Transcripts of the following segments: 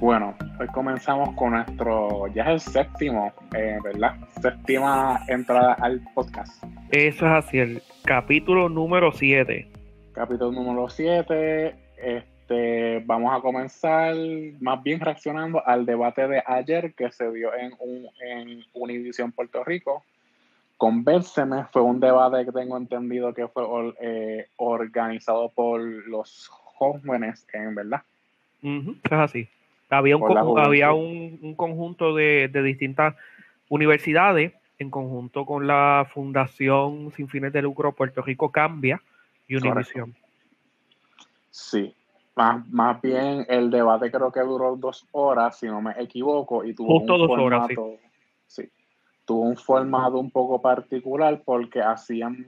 Bueno, hoy comenzamos con nuestro, ya es el séptimo, eh, ¿verdad? Séptima entrada al podcast. Eso es así, el capítulo número 7. Capítulo número 7, este, vamos a comenzar más bien reaccionando al debate de ayer que se dio en, un, en Univision Puerto Rico. Convérseme fue un debate que tengo entendido que fue eh, organizado por los jóvenes, en verdad. eso es así. Había un, había un, conjunto de, distintas universidades en conjunto con la Fundación Sin Fines de Lucro Puerto Rico Cambia y Univisión. Sí, más, más, bien el debate creo que duró dos horas, si no me equivoco, y tuvo Justo un dos formato, horas, sí. tuvo un formato un poco particular porque hacían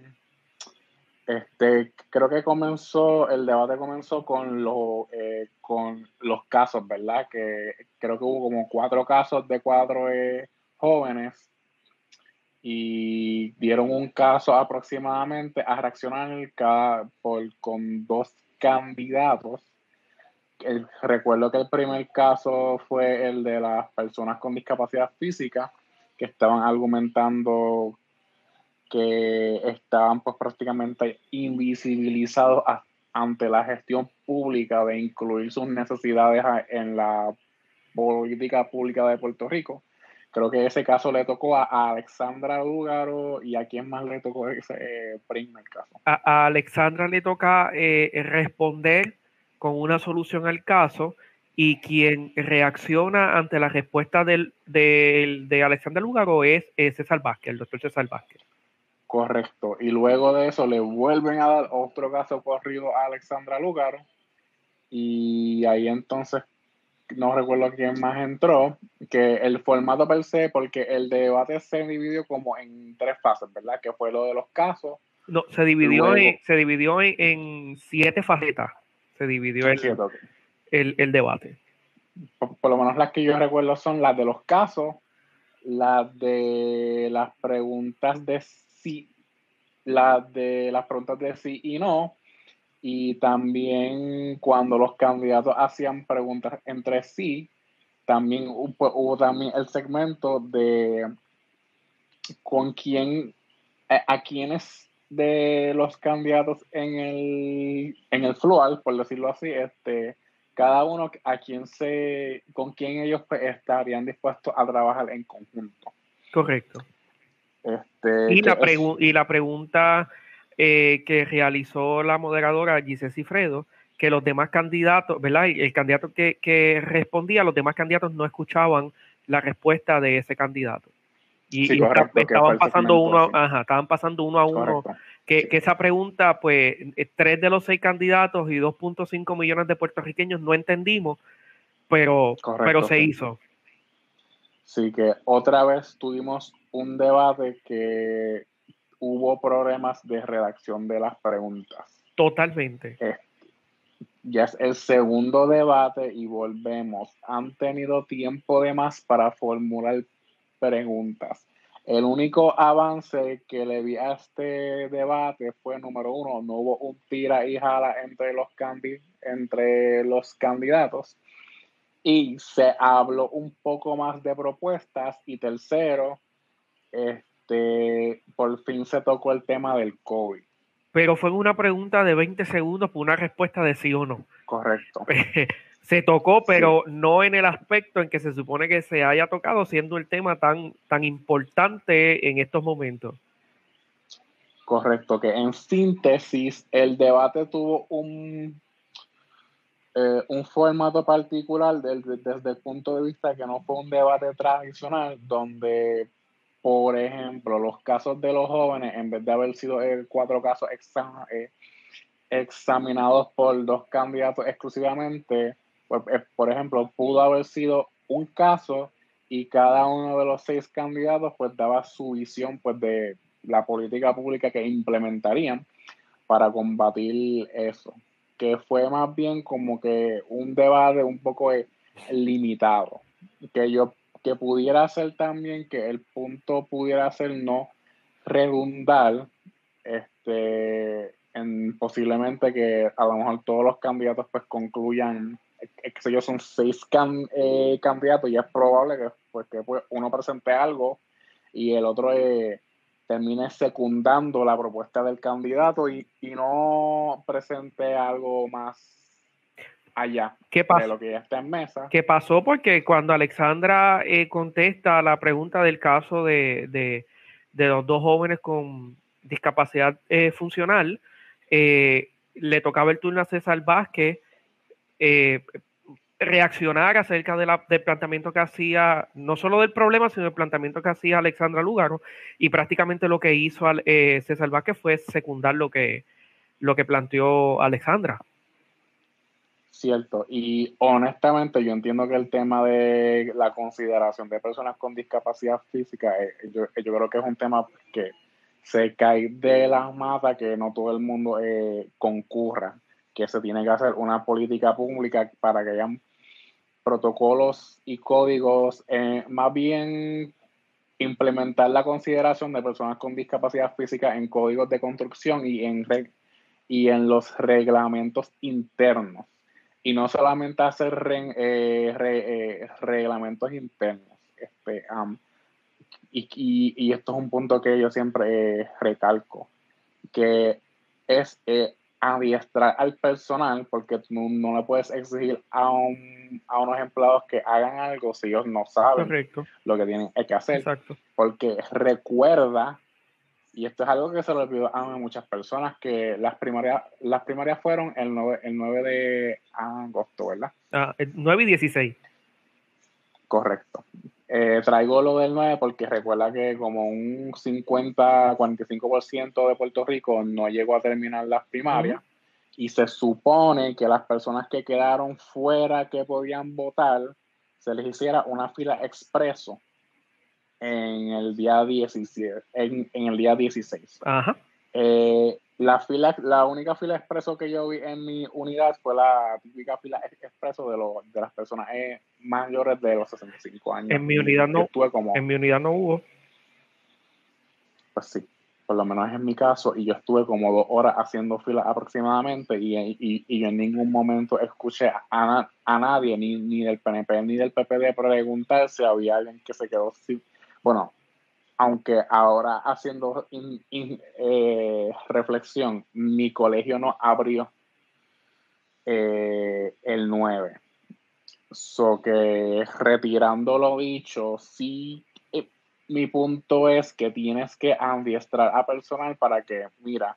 este, creo que comenzó, el debate comenzó con, los eh, con los casos, ¿verdad? Que creo que hubo como cuatro casos de cuatro eh, jóvenes y dieron un caso aproximadamente a reaccionar cada, por, con dos candidatos. recuerdo que el primer caso fue el de las personas con discapacidad física que estaban argumentando que estaban pues prácticamente invisibilizados ante la gestión pública de incluir sus necesidades en la política pública de Puerto Rico. Creo que ese caso le tocó a Alexandra Lúgaro y a quién más le tocó ese eh, primer caso. A, Alexandra le toca eh, responder con una solución al caso y quien reacciona ante la respuesta del, de Alexandra Lúgaro es, es César Vázquez, el doctor César Vázquez. Correcto. Y luego de eso le vuelven a dar otro caso corrido a Alexandra Lugaro. Y ahí entonces no recuerdo quién más entró, que el formato per se, porque el debate se dividió como en tres fases, ¿verdad? Que fue lo de los casos. No, se dividió, en, se dividió en, siete facetas. Se dividió el, el, debate. Por, por, lo menos las que yo recuerdo son las de los casos, las de las preguntas de las de las preguntas de sí y no, y también cuando los candidatos hacían preguntas entre sí, también hubo, también el segmento de con quién, a, a quiénes de los candidatos en el, en el floor, por decirlo así, este, cada uno a quien se, con quién ellos pues, estarían dispuestos a trabajar en conjunto. Correcto. Este, y, la y la pregunta eh, que realizó la moderadora Giselle Cifredo, que los demás candidatos, ¿verdad? El candidato que, respondía, los demás candidatos no escuchaban la respuesta de ese candidato. Y, estaban, pasando uno, ajá, estaban pasando uno a uno. Que, esa pregunta, pues, eh, tres de los seis candidatos y 2.5 millones de puertorriqueños no entendimos, pero, pero se hizo. Sí, que otra vez tuvimos un debate que hubo problemas de redacción de las preguntas. Totalmente. ya es el segundo debate y volvemos. Han tenido tiempo de más para formular preguntas. El único avance que le vi a este debate fue, número uno, no hubo un tira y jala entre los, entre los candidatos y se habló un poco más de propuestas y tercero, este, por fin se tocó el tema del COVID. Pero fue una pregunta de 20 segundos por una respuesta de sí o no. Correcto. se tocó, pero no en el aspecto en que se supone que se haya tocado, siendo el tema tan, tan importante en estos momentos. Correcto, que en síntesis el debate tuvo un eh, un formato particular desde el punto de vista que no fue un debate tradicional donde, por ejemplo, los casos de los jóvenes, en vez de haber sido eh, cuatro casos eh, examinados por dos candidatos exclusivamente, pues, por ejemplo, pudo haber sido un caso y cada uno de los seis candidatos pues daba su visión pues de la política pública que implementarían para combatir eso que fue más bien como que un debate un poco limitado, que yo que pudiera ser también que el punto pudiera ser no redundar este en posiblemente que a lo mejor todos los candidatos pues concluyan que ellos son seis eh, candidatos y es probable que, pues, que pues, uno presente algo y el otro eh, termine secundando la propuesta del candidato y, no presente algo más allá ¿Qué pasó? de lo que ya está en mesa. ¿Qué pasó? Porque cuando Alexandra eh, contesta la pregunta del caso de, de, los dos jóvenes con discapacidad eh, funcional, eh, le tocaba el turno a César Vázquez reaccionar acerca de la, del planteamiento que hacía, no solo del problema, sino del planteamiento que hacía Alexandra Lugaro, y prácticamente lo que hizo eh, César Vázquez fue secundar lo que, lo que planteó Alexandra. Cierto, y honestamente yo entiendo que el tema de la consideración de personas con discapacidad física, eh, yo, yo creo que es un tema que se cae de las matas, que no todo el mundo eh, concurra, que se tiene que hacer una política pública para que hayan protocolos y códigos, eh, más bien implementar la consideración de personas con discapacidad física en códigos de construcción y en, y en los reglamentos internos. Y no solamente hacer eh, eh, reglamentos internos. Este, y, y, esto es un punto que yo siempre recalco, que es adiestrar al personal porque tú no, le puedes exigir a, un, a unos empleados que hagan algo si ellos no saben lo que tienen que hacer. Porque recuerda, y esto es algo que se lo olvidó a muchas personas, que las primarias, las primarias fueron el 9, el 9 de agosto, ¿verdad? Ah, el 9 y 16. Correcto. Eh, traigo lo del 9 porque recuerda que como un 50-45% de Puerto Rico no llegó a terminar las primarias y se supone que las personas que quedaron fuera que podían votar se les hiciera una fila expreso en el día 17, en, el día 16. Ajá. Eh, la fila, la única fila expreso que yo vi en mi unidad fue la típica fila expreso de, de las personas eh, mayores de los 65 años. En mi unidad no. en mi unidad no hubo. Pues sí, por lo menos en mi caso, y yo estuve como dos horas haciendo fila aproximadamente y, y, y yo en ningún momento escuché a, a nadie, ni, ni del PNP ni del PPD, preguntar si había alguien que se quedó sin. Bueno, aunque ahora haciendo eh, reflexión, mi colegio no abrió eh, el 9. So que retirando lo dicho, sí, eh, mi punto es que tienes que adiestrar a personal para que, mira,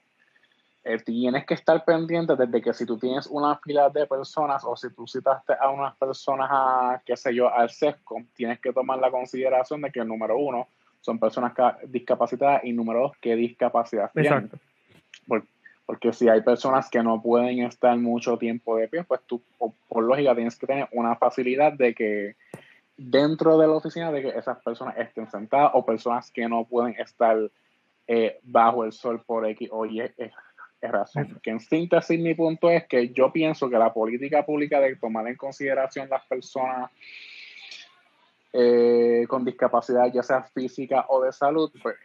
tienes que estar pendiente desde que si tú tienes una fila de personas o si tú citaste a unas personas a, qué sé yo, al sesco, tienes que tomar la consideración de que número uno, son personas discapacitadas y número dos, qué discapacidad tienen. Porque, si hay personas que no pueden estar mucho tiempo de pie, pues tú, por, lógica, tienes que tener una facilidad de que dentro de la oficina de que esas personas estén sentadas o personas que no pueden estar eh, bajo el sol por X o Y razón. Que en síntesis mi punto es que yo pienso que la política pública de tomar en consideración las personas eh, con discapacidad, ya sea física o de salud, pues,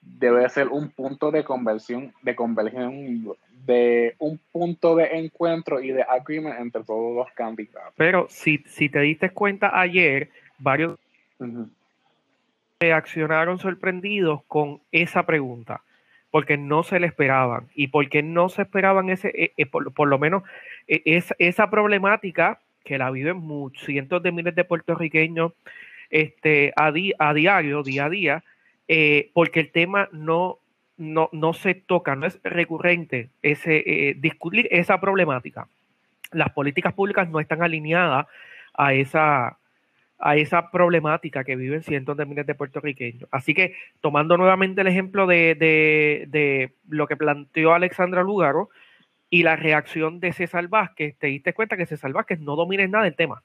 debe ser un punto de conversión, de conversión, de un punto de encuentro y de agreement entre todos los candidatos. Pero si, si te diste cuenta ayer, varios reaccionaron sorprendidos con esa pregunta porque no se le esperaban y porque no se esperaban ese, eh, eh, por, lo menos esa problemática que la viven muchos, cientos de miles de puertorriqueños este, a, a diario, día a día, eh, porque el tema no, no, no, se toca, no es recurrente ese, eh, discutir esa problemática. Las políticas públicas no están alineadas a esa, a esa problemática que viven cientos de miles de puertorriqueños. Así que, tomando nuevamente el ejemplo de, de, de lo que planteó Alexandra Lugaro, y la reacción de César Vázquez, te diste cuenta que César Vázquez no domina nada del tema.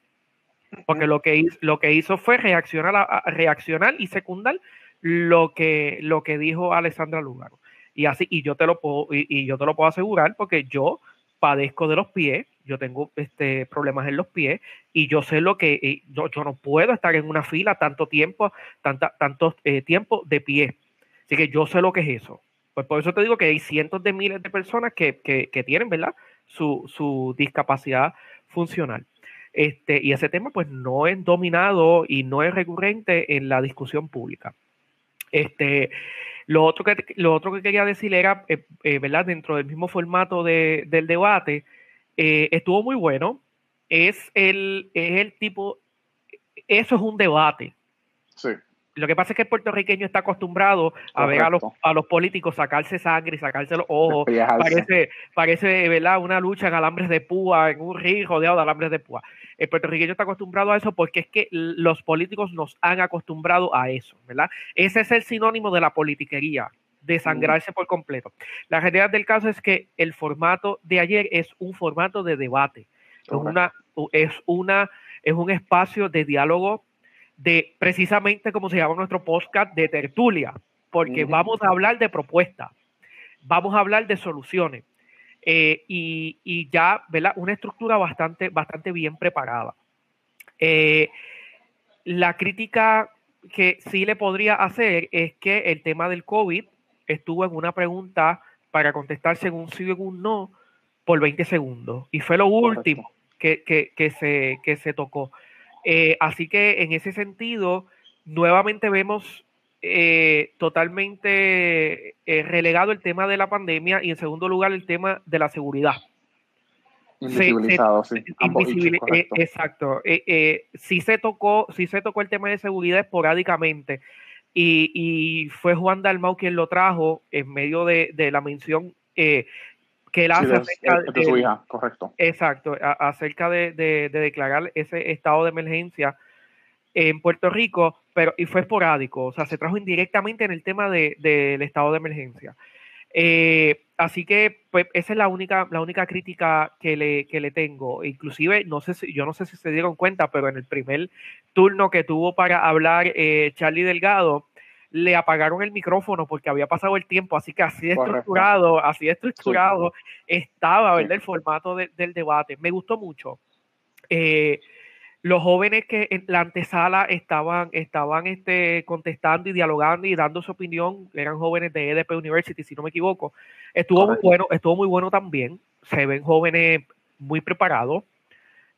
Porque lo que, hizo, lo que hizo fue reaccionar, a, reaccionar y secundar lo que, lo que dijo Alessandra Lugaro. Y así, y yo te lo puedo, y, yo te lo puedo asegurar porque yo padezco de los pies, yo tengo este, problemas en los pies y yo sé lo que yo, no puedo estar en una fila tanto tiempo, tanta, tanto eh, tiempo de pie. Así que yo sé lo que es eso. Pues por eso te digo que hay cientos de miles de personas que, tienen, ¿verdad? Su, discapacidad funcional. Este, y ese tema pues no es dominado y no es recurrente en la discusión pública. Este, lo, otro que, lo otro que quería decir era, eh, eh, ¿verdad? Dentro del mismo formato del debate, eh, estuvo muy bueno. Es el, es el tipo, eso es un debate. Sí. Lo que pasa es que el puertorriqueño está acostumbrado a ver a los, a los, políticos sacarse sangre y sacarse los ojos. Parece, parece ¿verdad? una lucha en alambres de púa, en un río rodeado de alambres de púa. El puertorriqueño está acostumbrado a eso porque es que los políticos nos han acostumbrado a eso, ¿verdad? Ese es el sinónimo de la politiquería, de sangrarse por completo. La realidad del caso es que el formato de ayer es un formato de debate. Es, una, es, una, es un espacio de diálogo de precisamente como se llama nuestro podcast de tertulia, porque vamos a hablar de propuestas, vamos a hablar de soluciones eh, y, ya, ¿verdad? Una estructura bastante, bastante bien preparada. Eh, la crítica que sí le podría hacer es que el tema del COVID estuvo en una pregunta para contestar según sí o un no por 20 segundos y fue lo último que, se, que se tocó. Eh, así que en ese sentido, nuevamente vemos eh, totalmente eh, relegado el tema de la pandemia y en segundo lugar el tema de la seguridad. Invisibilizado, sí. exacto. sí se tocó, sí se tocó el tema de seguridad esporádicamente. Y, fue Juan Dalmau quien lo trajo en medio de, la mención que él hace acerca de, su hija, correcto. Exacto, acerca de, declarar ese estado de emergencia en Puerto Rico, pero y fue esporádico, o sea, se trajo indirectamente en el tema del estado de emergencia. Eh, así que, pues, esa es la única, la única crítica que le, que le tengo. Inclusive, no sé si, yo no sé si se dieron cuenta, pero en el primer turno que tuvo para hablar eh, Charlie Delgado, le apagaron el micrófono porque había pasado el tiempo, así que así estructurado, así estructurado estaba, ¿verdad? El formato del debate. Me gustó mucho. Eh, los jóvenes que en la antesala estaban, estaban este, contestando y dialogando y dando su opinión, eran jóvenes de EDP University, si no me equivoco. Estuvo muy bueno, estuvo muy bueno también. Se ven jóvenes muy preparados,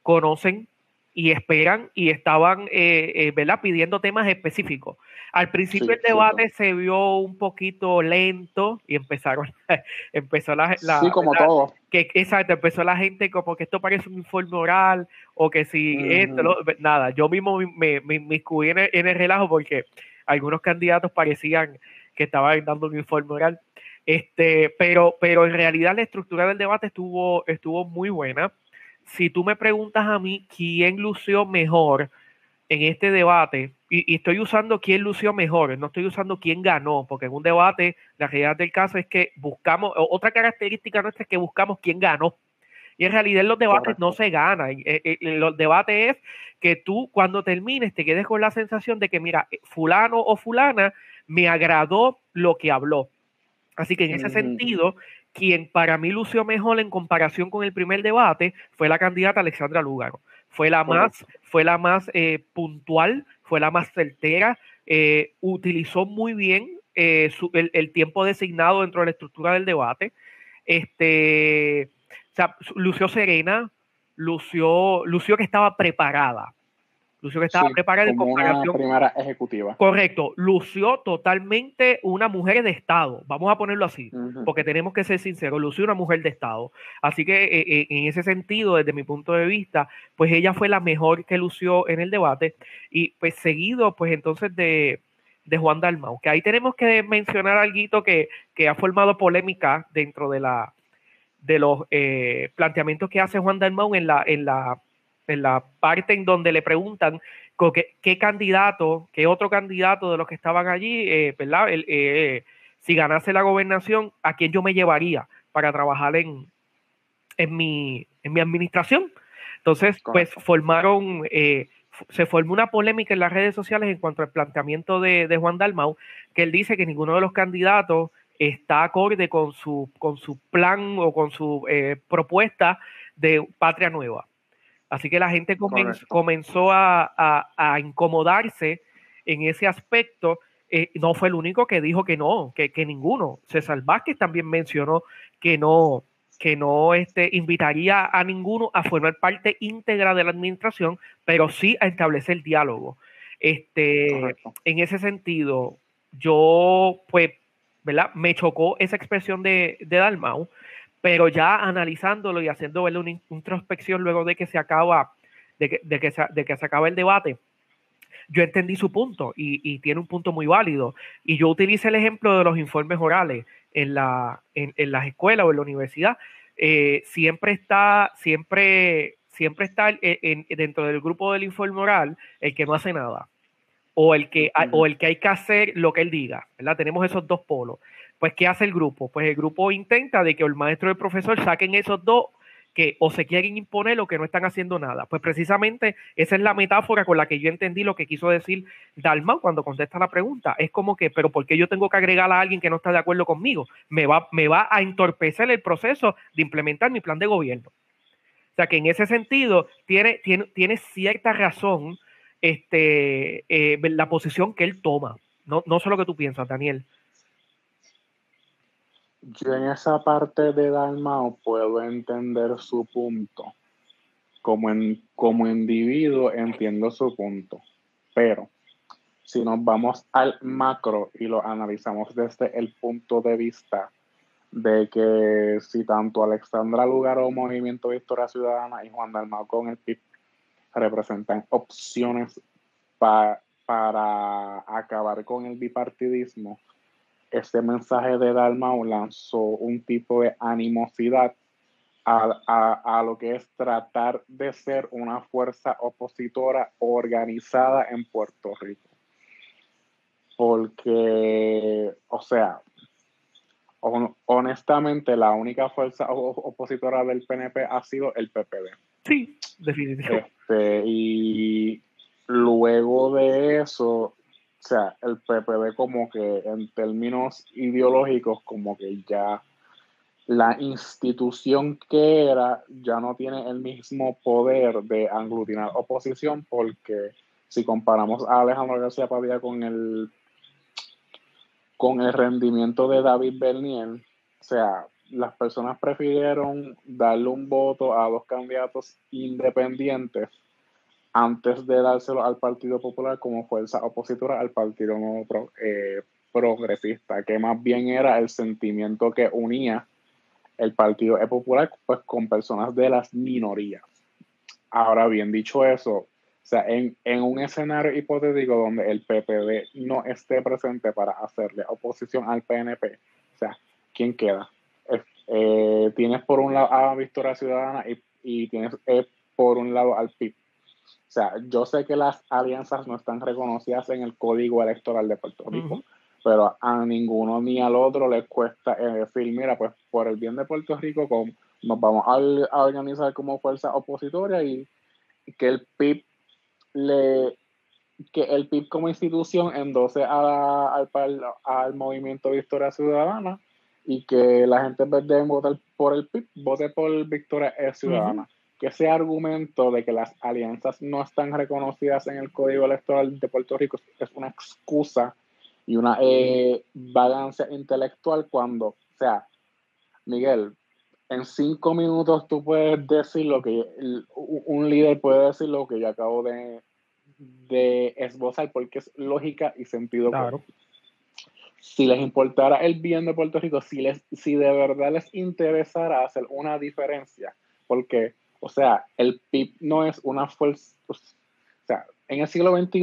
conocen y esperan y estaban eh, eh, ¿verdad? pidiendo temas específicos. Al principio el debate se vio un poquito lento y empezaron, empezó la, sí, como todo. Que, exacto, empezó la gente como que esto parece un informe oral o que si esto, nada, yo mismo me, me, me en, el, en el relajo porque algunos candidatos parecían que estaban dando un informe oral. Este, pero, pero en realidad la estructura del debate estuvo, estuvo muy buena si tú me preguntas a mí quién lució mejor en este debate, y, estoy usando quién lució mejor, no estoy usando quién ganó, porque en un debate la realidad del caso es que buscamos, otra característica nuestra es que buscamos quién ganó. Y en realidad en los debates no se gana. En, los debates es que tú cuando termines te quedes con la sensación de que, mira, fulano o fulana me agradó lo que habló. Así que en ese sentido, quien para mí lució mejor en comparación con el primer debate fue la candidata Alexandra Lúgaro. Fue la más, fue la más eh, puntual, fue la más certera, eh, utilizó muy bien eh, el, tiempo designado dentro de la estructura del debate. Este, o sea, lució serena, lució, lució que estaba preparada. Lució que estaba preparada en comparación. primera ejecutiva. Correcto. Lució totalmente una mujer de Estado. Vamos a ponerlo así, porque tenemos que ser sinceros. Lució una mujer de Estado. Así que eh, eh, en ese sentido, desde mi punto de vista, pues ella fue la mejor que lució en el debate. Y pues seguido, pues entonces de, Juan Dalmau. Que ahí tenemos que mencionar algo que, que ha formado polémica dentro de la de los eh, planteamientos que hace Juan Dalmau en la, en la en la parte en donde le preguntan qué, candidato, qué otro candidato de los que estaban allí, eh, ¿verdad? Eh, si ganase la gobernación, ¿a quién yo me llevaría para trabajar en, en, mi, en mi administración? Entonces, pues formaron, eh, se formó una polémica en las redes sociales en cuanto al planteamiento de, de, Juan Dalmau, que él dice que ninguno de los candidatos está acorde con su, con su plan o con su propuesta de Patria Nueva. Así que la gente comenzó a, incomodarse en ese aspecto. Eh, no fue el único que dijo que no, que, ninguno. César Vázquez también mencionó que no, que no este, invitaría a ninguno a formar parte íntegra de la administración, pero sí a establecer diálogo. Este, en ese sentido, yo, pues, ¿verdad? Me chocó esa expresión de, de Dalmau, pero ya analizándolo y haciendo una introspección luego de que se acaba, de que, de que, se, de que se acaba el debate, yo entendí su punto y, tiene un punto muy válido. Y yo utilicé el ejemplo de los informes orales en, la, en, las escuelas o en la universidad. Eh, siempre está, siempre, siempre está dentro del grupo del informe oral el que no hace nada. O el, que, o el que hay que hacer lo que él diga, ¿verdad? Tenemos esos dos polos. Pues, ¿qué hace el grupo? Pues el grupo intenta de que el maestro y el profesor saquen esos dos que o se quieren imponer o que no están haciendo nada. Pues precisamente esa es la metáfora con la que yo entendí lo que quiso decir Dalma cuando contesta la pregunta. Es como que, pero ¿por qué yo tengo que agregar a alguien que no está de acuerdo conmigo? Me va, me va a entorpecer el proceso de implementar mi plan de gobierno. O sea que en ese sentido tiene, tiene, tiene cierta razón este, eh, la posición que él toma. No, no sé lo que tú piensas, Daniel. Yo en esa parte de Dalmao puedo entender su punto. Como, en, como individuo entiendo su punto. Pero si nos vamos al macro y lo analizamos desde el punto de vista de que si tanto Alexandra Lugaro, Movimiento Victoria Ciudadana y Juan Dalmao con el PIB representan opciones para acabar con el bipartidismo, este mensaje de Dalmau lanzó un tipo de animosidad a, lo que es tratar de ser una fuerza opositora organizada en Puerto Rico. Porque, o sea, honestamente, la única fuerza opositora del PNP ha sido el PPD. Sí, definitivamente. Este, y luego de eso, o sea, el PPD como que en términos ideológicos como que ya la institución que era ya no tiene el mismo poder de aglutinar oposición porque si comparamos a Alejandro García Padilla con el con el rendimiento de David Bernier, o sea, las personas prefirieron darle un voto a dos candidatos independientes antes de dárselo al Partido Popular como fuerza opositora al Partido eh, Progresista, que más bien era el sentimiento que unía el Partido Popular pues, con personas de las minorías. Ahora bien, dicho eso, o sea, en, un escenario hipotético donde el PPD no esté presente para hacerle oposición al PNP, o sea, ¿quién queda? Eh, tienes por un lado a Victoria Ciudadana y, y tienes eh, por un lado al PIB o sea, yo sé que las alianzas no están reconocidas en el código electoral de Puerto Rico, pero a ninguno ni al otro les cuesta eh, decir, mira, pues por el bien de Puerto Rico nos vamos a, organizar como fuerza opositoria y, que el PIB le que el PIB como institución endose a, al, al movimiento Victoria Ciudadana y que la gente en vez de votar por el PIB, vote por Victoria Ciudadana que ese argumento de que las alianzas no están reconocidas en el Código Electoral de Puerto Rico es una excusa y una eh, vagancia intelectual cuando, o sea, Miguel, en cinco minutos tú puedes decir lo que un líder puede decir lo que yo acabo de, de esbozar porque es lógica y sentido claro. Si les importara el bien de Puerto Rico, si, les, si de verdad les interesara hacer una diferencia, porque o sea, el PIB no es una fuerza. O sea, en el siglo XXI,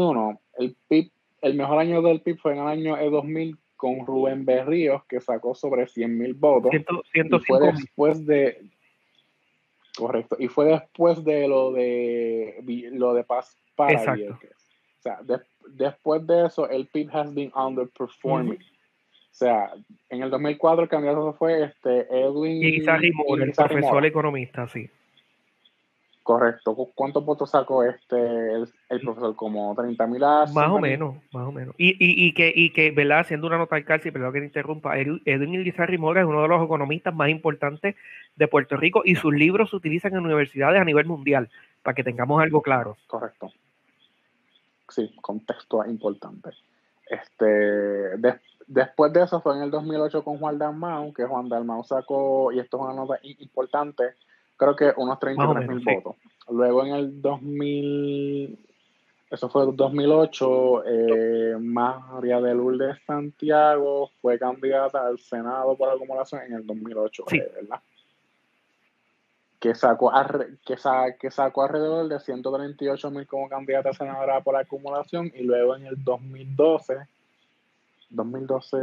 el PIB, el mejor año del PIB fue en el año 2000 con Rubén Berríos, que sacó sobre 100 mil votos. y fue después de. Correcto. Y fue después de lo de lo de Paz para O sea, después de eso, el PIB has been underperforming. O sea, en el 2004 el candidato fue este Edwin. Y el profesor economista, sí. Correcto. ¿Cuántos votos sacó este el, profesor? Como 30 mil Más o menos, más o menos. Y, y, y, que, y que, ¿verdad? Haciendo una nota al cárcel, perdón que te interrumpa, Edwin Ilizarri Mora es uno de los economistas más importantes de Puerto Rico y sus libros se utilizan en universidades a nivel mundial, para que tengamos algo claro. Correcto. Sí, contexto importante. Este, después de eso fue en el 2008 con Juan Dalmau, que Juan Dalmau sacó, y esto es una nota importante, creo que unos 33 mil votos. Luego en el 2000, eso fue el 2008, eh, María de Lourdes Santiago fue candidata al Senado por acumulación en el 2008, eh, ¿verdad? Que sacó, que, que sacó alrededor de 138 mil como candidata a senadora por acumulación y luego en el 2012 2012,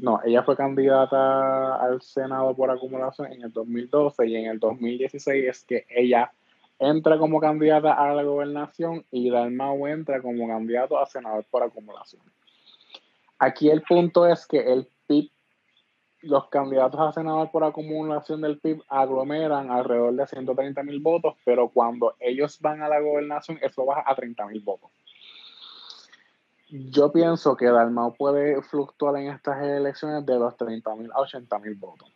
no, ella fue candidata al Senado por acumulación en el 2012 y en el 2016 es que ella entra como candidata a la gobernación y Dalmau entra como candidato a senador por acumulación. Aquí el punto es que el PIB, los candidatos a senador por acumulación del PIB aglomeran alrededor de 130 mil votos, pero cuando ellos van a la gobernación, eso baja a 30 mil votos. Yo pienso que Dalmau puede fluctuar en estas elecciones de los 30 mil a 80 mil votos.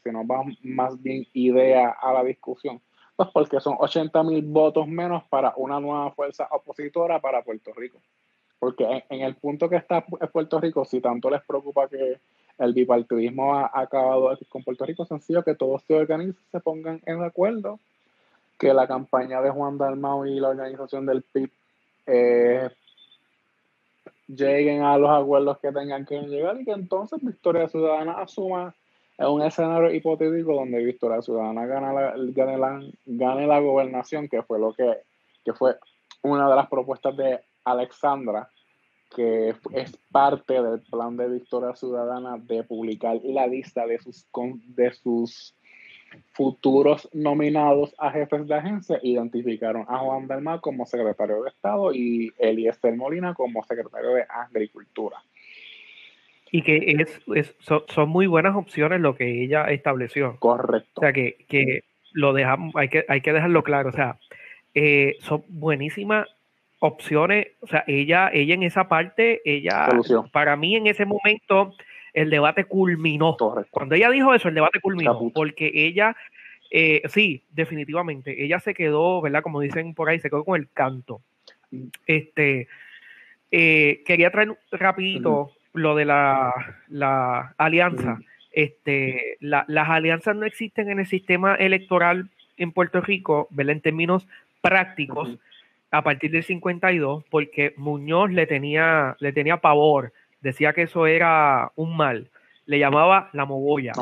Si nos va más bien idea a la discusión, pues porque son 80 mil votos menos para una nueva fuerza opositora para Puerto Rico. Porque en, el punto que está Puerto Rico, si tanto les preocupa que el bipartidismo ha, acabado con Puerto Rico, sencillo que todos se organicen, se pongan en acuerdo que la campaña de Juan Dalmau y la organización del PIB eh, lleguen a los acuerdos que tengan que llegar y que entonces Victoria Ciudadana asuma en un escenario hipotético donde Victoria Ciudadana gana la, gane, la, gane la gobernación, que fue lo que, que fue una de las propuestas de Alexandra, que es parte del plan de Victoria Ciudadana de publicar la lista de sus, de sus futuros nominados a jefes de agencia identificaron a Juan Dalmau como secretario de Estado y Eliezer Molina como secretario de Agricultura. Y que es, son, muy buenas opciones lo que ella estableció. Correcto. O sea, que, lo dejamos, hay que, hay que dejarlo claro. O sea, eh, son buenísimas opciones. O sea, ella, ella en esa parte, ella, para mí en ese momento, el debate culminó. Cuando ella dijo eso, el debate culminó, porque ella, eh, sí, definitivamente, ella se quedó, ¿verdad? Como dicen por ahí, se quedó con el canto. Este, eh, quería traer rapidito lo de la, alianza. Este, las alianzas no existen en el sistema electoral en Puerto Rico, ¿verdad? En términos prácticos, a partir del 52, porque Muñoz le tenía, le tenía pavor decía que eso era un mal, le llamaba la mogolla.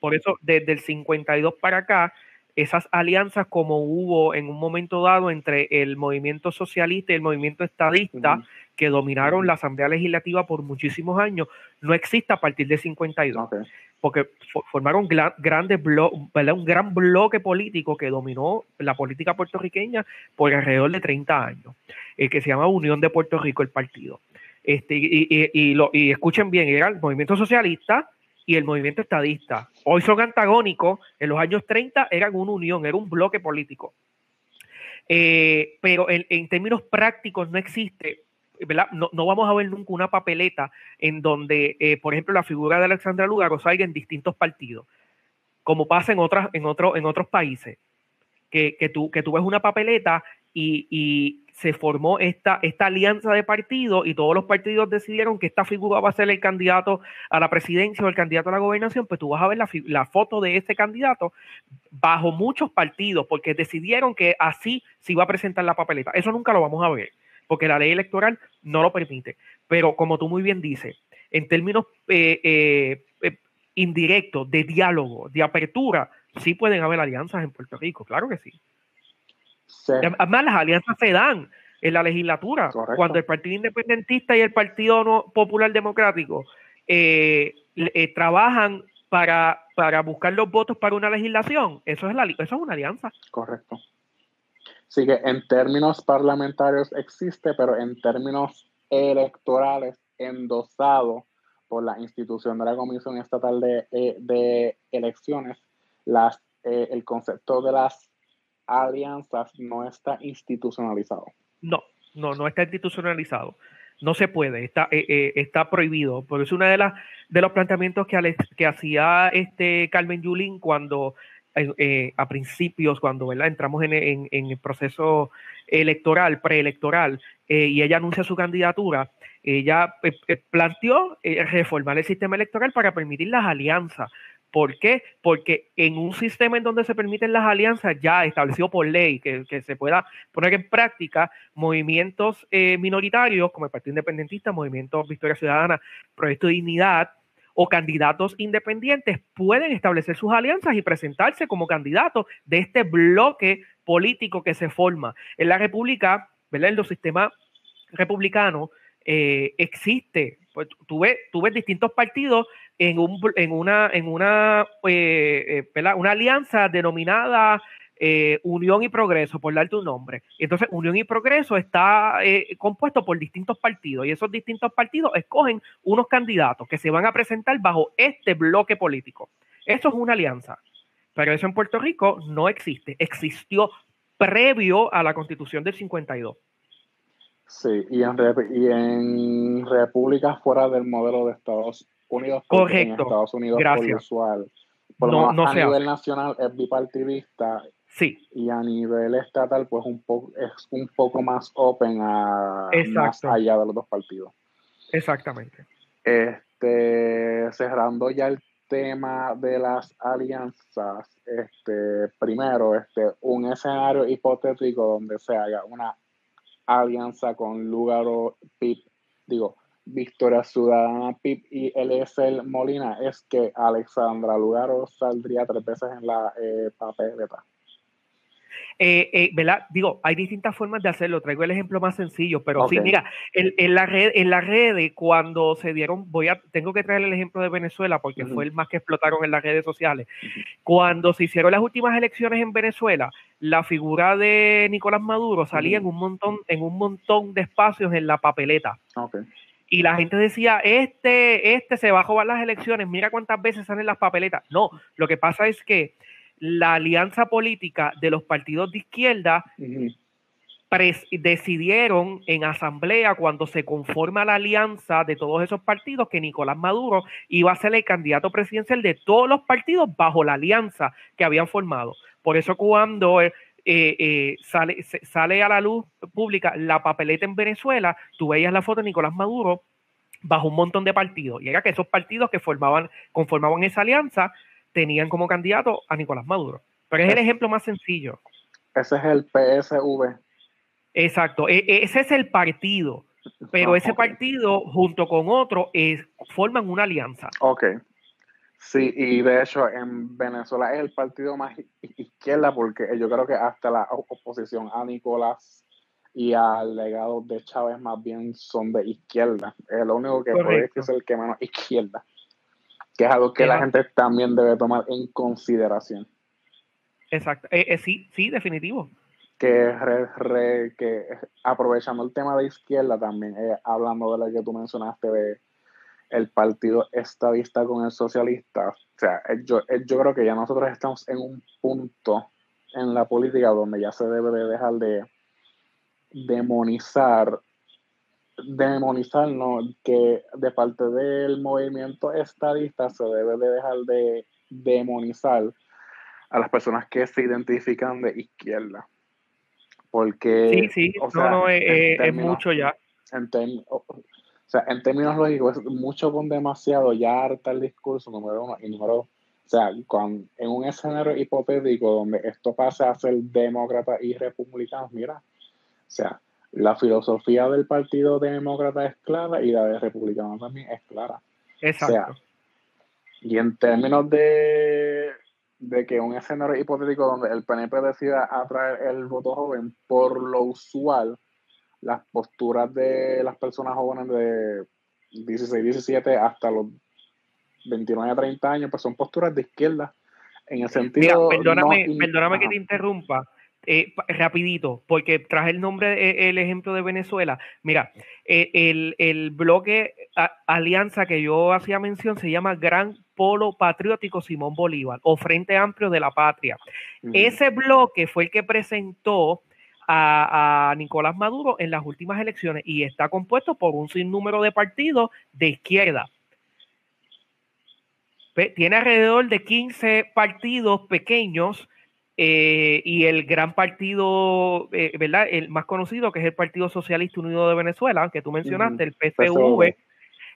Por eso, desde el 52 para acá, esas alianzas como hubo en un momento dado entre el movimiento socialista y el movimiento estadista, que dominaron la Asamblea Legislativa por muchísimos años, no existe a partir del 52. Porque formaron grandes un gran bloque político que dominó la política puertorriqueña por alrededor de 30 años, el que se llama Unión de Puerto Rico, el partido. Este, y, escuchen bien, era el movimiento socialista y el movimiento estadista. Hoy son antagónicos, en los años 30 eran una unión, era un bloque político. Eh, pero en, términos prácticos no existe, ¿verdad? No, vamos a ver nunca una papeleta en donde, eh, por ejemplo, la figura de Alexandra Lugaro salga en distintos partidos, como pasa en, otras, en, otro, en otros países, que, tú, que tú ves una papeleta y, se formó esta, esta alianza de partidos y todos los partidos decidieron que esta figura va a ser el candidato a la presidencia o el candidato a la gobernación, pues tú vas a ver la, foto de ese candidato bajo muchos partidos, porque decidieron que así se iba a presentar la papeleta. Eso nunca lo vamos a ver, porque la ley electoral no lo permite. Pero como tú muy bien dices, en términos eh, eh, eh, indirectos de diálogo, de apertura, sí pueden haber alianzas en Puerto Rico, claro que sí. Además, las alianzas se dan en la legislatura. Cuando el Partido Independentista y el Partido Popular Democrático eh, eh, trabajan para, para buscar los votos para una legislación, eso es, la, eso es una alianza. Correcto. Sí que en términos parlamentarios existe, pero en términos electorales endosado por la institución de la Comisión Estatal de, eh, Elecciones, las, el concepto de las alianzas no está institucionalizado. No, no, no está institucionalizado. No se puede, está, eh, eh, está prohibido. Porque es uno de, las de los planteamientos que, hacía este Carmen Yulín cuando eh, a principios, cuando ¿verdad? entramos en, el proceso electoral, preelectoral, y ella anuncia su candidatura, ella planteó reformar el sistema electoral para permitir las alianzas. ¿Por qué? Porque en un sistema en donde se permiten las alianzas ya establecido por ley, que, se pueda poner en práctica, movimientos minoritarios como el Partido Independentista, Movimiento Victoria Ciudadana, Proyecto de Dignidad, o candidatos independientes pueden establecer sus alianzas y presentarse como candidatos de este bloque político que se forma. En la República, ¿verdad? En los sistemas republicanos eh, existe, pues, tú, ves, tú ves distintos partidos en, un, en una, en una, eh, eh, una alianza denominada eh, Unión y Progreso, por darte un nombre. Entonces, Unión y Progreso está eh, compuesto por distintos partidos y esos distintos partidos escogen unos candidatos que se van a presentar bajo este bloque político. Eso es una alianza, pero eso en Puerto Rico no existe. Existió previo a la constitución del 52. Sí, y en, y en repúblicas fuera del modelo de Estados Unidos, Correcto. en Estados Unidos por lo usual, por lo no, a nivel nacional es bipartidista Sí. Y a nivel estatal, pues un poco, es un poco más open a más allá de los dos partidos. Exactamente. Este, cerrando ya el tema de las alianzas, este, primero, este, un escenario hipotético donde se haga una alianza con Lugaro PIP, digo, Victoria Ciudadana PIP y LSL Molina, es que Alexandra Lugaro saldría tres veces en la eh, papeleta. Eh, eh, ¿verdad? Digo, hay distintas formas de hacerlo. Traigo el ejemplo más sencillo, pero sí, mira, en, la red, en la red, cuando se dieron, voy a, tengo que traer el ejemplo de Venezuela porque fue el más que explotaron en las redes sociales. Cuando se hicieron las últimas elecciones en Venezuela, la figura de Nicolás Maduro salía en un montón, en un montón de espacios en la papeleta. Y la gente decía, este, este se va a jugar las elecciones, mira cuántas veces salen las papeletas. No, lo que pasa es que la alianza política de los partidos de izquierda decidieron en asamblea cuando se conforma la alianza de todos esos partidos que Nicolás Maduro iba a ser el candidato presidencial de todos los partidos bajo la alianza que habían formado. Por eso cuando eh, eh, sale, sale a la luz pública la papeleta en Venezuela, tú veías la foto de Nicolás Maduro bajo un montón de partidos. Y era que esos partidos que formaban, conformaban esa alianza tenían como candidato a Nicolás Maduro. Pero es el ejemplo más sencillo. Ese es el PSV. Exacto, e, e, ese es el partido, pero ah, ese partido junto con otro es, forman una alianza. Ok. Sí, y de hecho en Venezuela es el partido más izquierda porque yo creo que hasta la oposición a Nicolás y al legado de Chávez más bien son de izquierda. Es lo único que puede es el que menos izquierda que es algo que la gente también debe tomar en consideración. Exacto, eh, eh, sí, sí, definitivo. Que, que aprovechando el tema de izquierda también, eh, hablando de lo que tú mencionaste de el partido estadista con el socialista, o sea, yo, yo creo que ya nosotros estamos en un punto en la política donde ya se debe de dejar de demonizar demonizar, ¿no? Que de parte del movimiento estadista se debe de dejar de demonizar a las personas que se identifican de izquierda. Porque. Sí, sí, no, es, mucho ya. En o sea, en términos lógicos, es mucho con demasiado, ya harta el discurso, número uno. Y número dos, o sea, en un escenario hipotético donde esto pase a ser demócrata y republicano, mira, o sea, la filosofía del Partido Demócrata es clara y la de Republicano también es clara. Exacto. y en términos de, de que un escenario hipotético donde el PNP decida atraer el voto joven, por lo usual, las posturas de las personas jóvenes de 16, 17 hasta los 29 a 30 años, pues son posturas de izquierda. En el sentido. perdóname, perdóname que te interrumpa eh, rapidito, porque traje el nombre, eh, el ejemplo de Venezuela. Mira, eh, el, bloque alianza que yo hacía mención se llama Gran Polo Patriótico Simón Bolívar o Frente Amplio de la Patria. Ese bloque fue el que presentó a, a, Nicolás Maduro en las últimas elecciones y está compuesto por un sinnúmero de partidos de izquierda. tiene alrededor de 15 partidos pequeños eh, y el gran partido, eh, ¿verdad? El más conocido, que es el Partido Socialista Unido de Venezuela, que tú mencionaste, el PSV,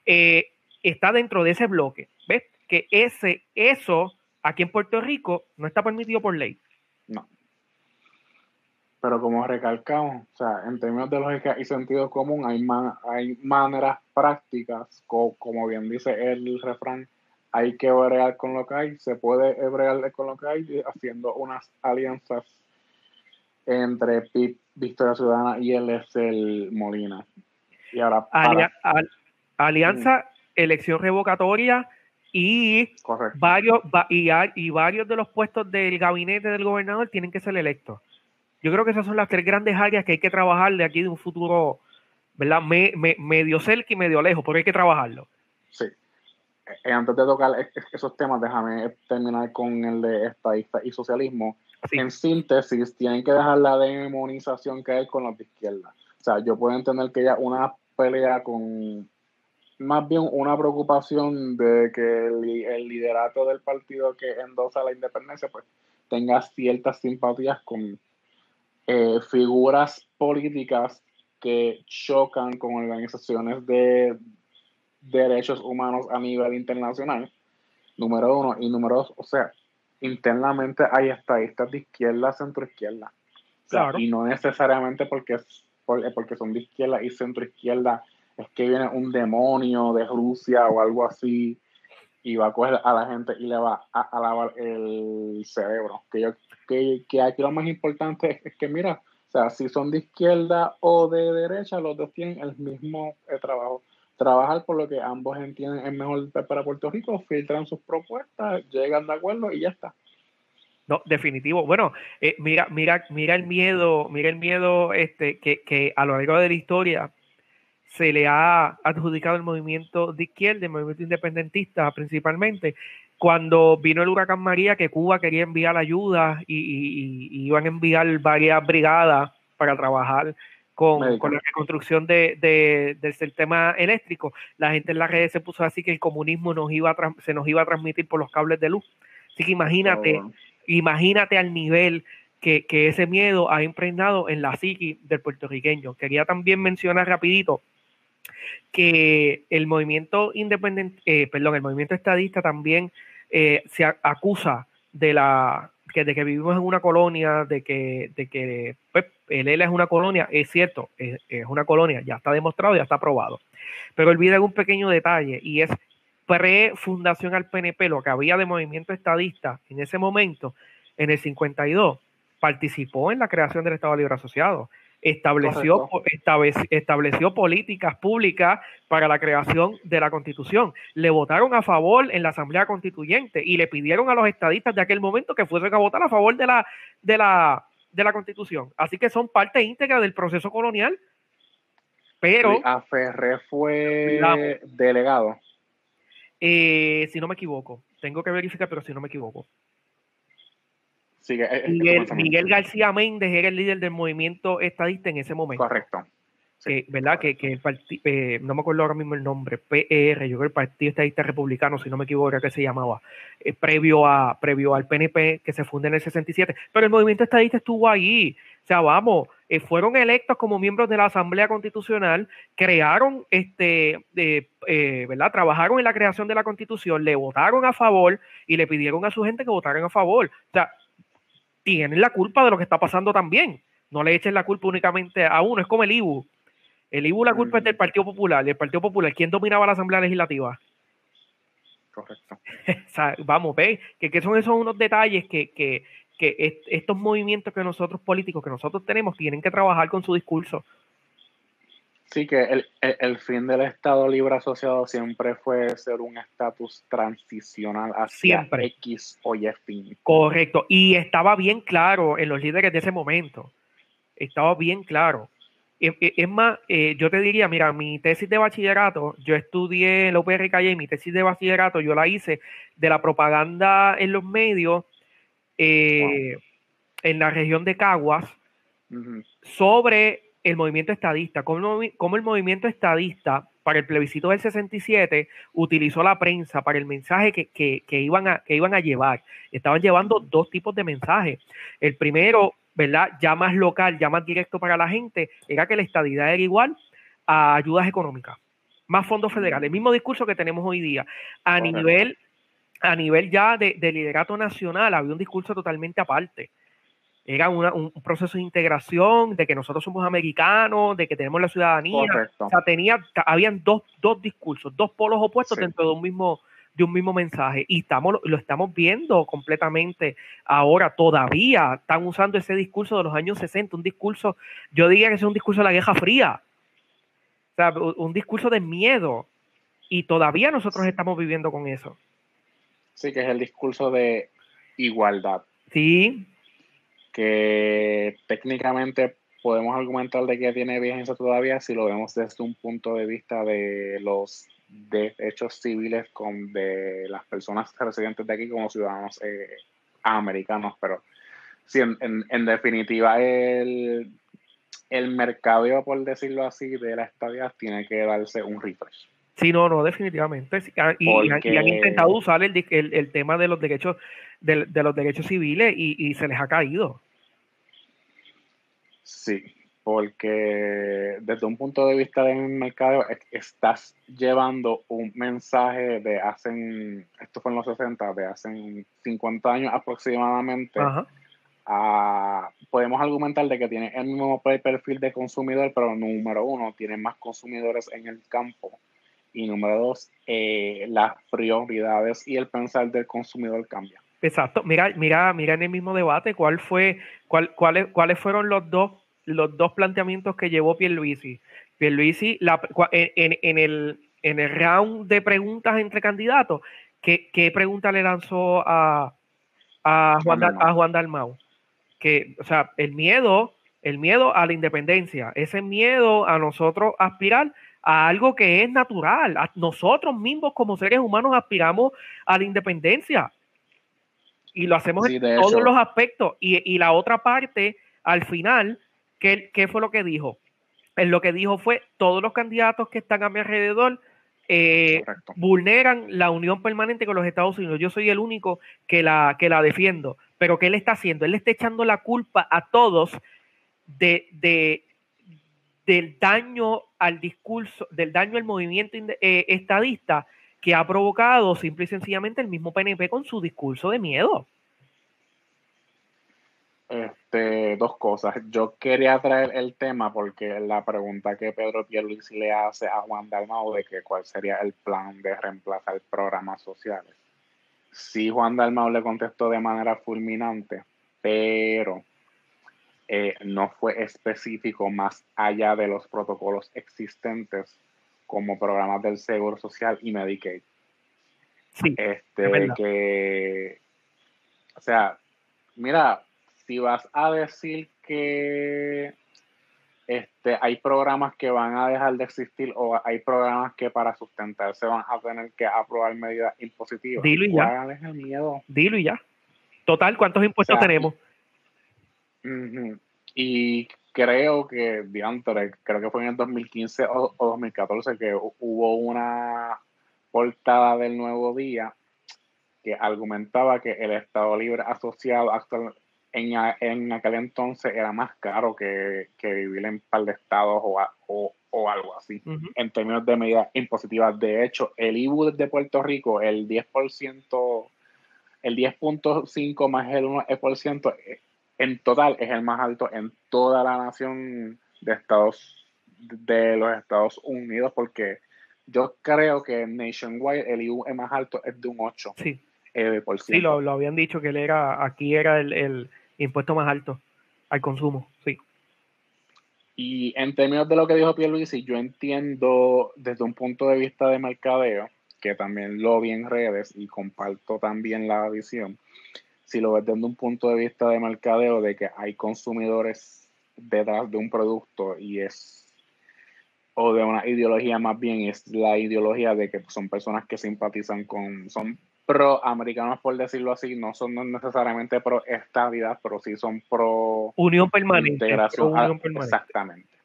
eh, está dentro de ese bloque. ¿Ves? Que ese, eso aquí en Puerto Rico no está permitido por ley. Pero como recalcamos, o sea, en términos de lógica y sentido común, hay, hay maneras prácticas, como bien dice el refrán, hay que bregar con lo que hay, se puede bregar con lo que hay haciendo unas alianzas entre PIB, Victoria Ciudadana y él es el Molina. Y ahora alianza, mm. elección revocatoria y varios y, y, varios de los puestos del gabinete del gobernador tienen que ser electos. Yo creo que esas son las tres grandes áreas que hay que trabajar de aquí de un futuro, ¿verdad? medio cerca y medio lejos, porque hay que trabajarlo. Sí. Eh, antes de tocar esos temas, déjame terminar con el de estadista y socialismo. En síntesis, tienen que dejar la demonización que hay con los de izquierda. O sea, yo puedo entender que haya una pelea con más bien una preocupación de que el, liderato del partido que endosa la independencia pues tenga ciertas simpatías con eh, figuras políticas que chocan con organizaciones de derechos humanos a nivel internacional, número uno, y número dos, o sea, internamente hay estadistas de izquierda, centro izquierda. y no necesariamente porque, porque son de izquierda y centro izquierda es que viene un demonio de Rusia o algo así y va a coger a la gente y le va a, lavar el cerebro. Que, yo, que, que aquí lo más importante es, que, mira, o sea, si son de izquierda o de derecha, los dos tienen el mismo eh, trabajo trabajar por lo que ambos entienden es mejor para Puerto Rico, filtran sus propuestas, llegan de acuerdo y ya está. No, definitivo. Bueno, eh, mira, mira, mira el miedo, mira el miedo este, que, que a lo largo de la historia se le ha adjudicado el movimiento de izquierda, el movimiento independentista principalmente, cuando vino el huracán María, que Cuba quería enviar ayuda y, y iban a enviar varias brigadas para trabajar con, la reconstrucción de, del sistema eléctrico, la gente en las redes se puso así que el comunismo nos iba se nos iba a transmitir por los cables de luz. Así que imagínate, oh. imagínate al nivel que, ese miedo ha impregnado en la psiqui del puertorriqueño. Quería también mencionar rapidito que el movimiento independiente, eh, perdón, el movimiento estadista también eh, se acusa de la que de que vivimos en una colonia, de que, de que pues, el es una colonia, es cierto, es, una colonia, ya está demostrado, ya está aprobado. Pero olviden un pequeño detalle y es pre-fundación al PNP, lo que había de movimiento estadista en ese momento, en el 52, participó en la creación del Estado Libre Asociado estableció, estableció políticas públicas para la creación de la constitución. Le votaron a favor en la Asamblea Constituyente y le pidieron a los estadistas de aquel momento que fuesen a votar a favor de la, de la, de la constitución. Así que son parte íntegra del proceso colonial. Pero. a Ferré fue delegado. Eh, si no me equivoco. Tengo que verificar, pero si no me equivoco. Miguel, García Méndez era el líder del movimiento estadista en ese momento. Correcto. ¿Verdad? Que, el partido, eh, no me acuerdo ahora mismo el nombre, PR, yo creo que el Partido Estadista Republicano, si no me equivoco, era que se llamaba, eh, previo, a, previo al PNP que se funda en el 67. Pero el movimiento estadista estuvo ahí. O sea, vamos, eh, fueron electos como miembros de la Asamblea Constitucional, crearon, este, ¿verdad? Trabajaron en la creación de la Constitución, le votaron a favor y le pidieron a su gente que votaran a favor. O sea, tienen la culpa de lo que está pasando también. No le echen la culpa únicamente a uno, es como el IBU. El IBU la culpa es del Partido Popular. el Partido Popular, ¿quién dominaba la Asamblea Legislativa? Correcto. vamos, ve, que, son esos unos detalles que, que, que estos movimientos que nosotros políticos, que nosotros tenemos, tienen que trabajar con su discurso. Sí, que el, el, fin del Estado Libre Asociado siempre fue ser un estatus transicional hacia siempre. X o Y fin. Correcto, y estaba bien claro en los líderes de ese momento. Estaba bien claro. Es más, eh, yo te diría, mira, mi tesis de bachillerato, yo estudié en la UPR Calle mi tesis de bachillerato yo la hice de la propaganda en los medios eh, en la región de Caguas sobre el movimiento estadista, cómo, el movimiento estadista para el plebiscito del 67 utilizó la prensa para el mensaje que, que, iban, a, que iban a llevar. Estaban llevando dos tipos de mensajes. El primero, ¿verdad? Ya más local, ya más directo para la gente, era que la estadidad era igual a ayudas económicas, más fondos federales. El mismo discurso que tenemos hoy día. A nivel a nivel ya de, de liderato nacional había un discurso totalmente aparte era un proceso de integración, de que nosotros somos americanos, de que tenemos la ciudadanía. O sea, tenía, habían dos, dos discursos, dos polos opuestos dentro de un mismo de un mismo mensaje. Y estamos lo estamos viendo completamente ahora todavía. Están usando ese discurso de los años 60 un discurso yo diría que es un discurso de la Guerra Fría. O sea un discurso de miedo. Y todavía nosotros estamos viviendo con eso. Sí que es el discurso de igualdad. Sí que técnicamente podemos argumentar de que tiene vigencia todavía si lo vemos desde un punto de vista de los derechos civiles con, de las personas residentes de aquí como ciudadanos eh, americanos, pero sí, en, definitiva el, el mercadeo, por decirlo así, de la estadía tiene que darse un refresh. Sí, no, no, definitivamente. Y, han intentado usar el, el, tema de los derechos de, los derechos civiles y, y, se les ha caído. Sí, porque desde un punto de vista del mercado estás llevando un mensaje de hace, esto fue en los 60, de hace 50 años aproximadamente. podemos argumentar de que tiene el mismo perfil de consumidor, pero número uno, tiene más consumidores en el campo. Y número dos, eh, las prioridades y el pensar del consumidor cambia. Exacto. Mira, mira, mira en el mismo debate cuál fue, cuál, cuáles, cuáles fueron los dos, los dos planteamientos que llevó Pierluisi. Pierluisi, la, en, en, el, en el round de preguntas entre candidatos, ¿qué, qué pregunta le lanzó a, a Juan, a Juan Dalmau? Que, o sea, el miedo, el miedo a la independencia, ese miedo a nosotros aspirar a algo que es natural. nosotros mismos como seres humanos aspiramos a la independencia y lo hacemos en todos los aspectos. Y, la otra parte, al final, ¿qué, ¿qué, fue lo que dijo? En lo que dijo fue, todos los candidatos que están a mi alrededor eh, vulneran la unión permanente con los Estados Unidos. Yo soy el único que la, que la defiendo. Pero ¿qué él está haciendo? Él le está echando la culpa a todos de, de del daño al discurso, del daño al movimiento eh, estadista que ha provocado simple y sencillamente el mismo PNP con su discurso de miedo. Este, dos cosas. Yo quería traer el tema porque la pregunta que Pedro Pierluisi le hace a Juan Dalmau de que cuál sería el plan de reemplazar programas sociales. Sí, Juan Dalmau le contestó de manera fulminante, pero eh, no fue específico más allá de los protocolos existentes como programas del Seguro Social y Medicaid. Sí, este, que, o sea, mira, si vas a decir que este, hay programas que van a dejar de existir o hay programas que para sustentarse van a tener que aprobar medidas impositivas. Dilo y ya. El miedo? Dilo y ya. Total, ¿cuántos impuestos tenemos? Y creo que, diantre, creo que fue en el 2015 o, 2014 que hubo una portada del Nuevo Día que argumentaba que el Estado Libre asociado actual, en, en aquel entonces era más caro que, vivir en par de estados o, o, algo así, en términos de medidas impositivas. De hecho, el IBU de Puerto Rico, el 10%, el 10.5 más el 1% en total es el más alto en toda la nación de Estados de los Estados Unidos porque yo creo que nationwide el IU más alto es de un 8 sí. Eh, sí lo, habían dicho que él era aquí era el, impuesto más alto al consumo sí y en términos de lo que dijo Pierluisi yo entiendo desde un punto de vista de mercadeo que también lo vi en redes y comparto también la visión si lo ves desde un punto de vista de mercadeo, de que hay consumidores detrás de un producto y es, o de una ideología más bien, es la ideología de que son personas que simpatizan con, son pro-americanos por decirlo así, no son necesariamente pro estabilidad, pero sí son pro unión permanente. Integración. Unión permanente. Exactamente.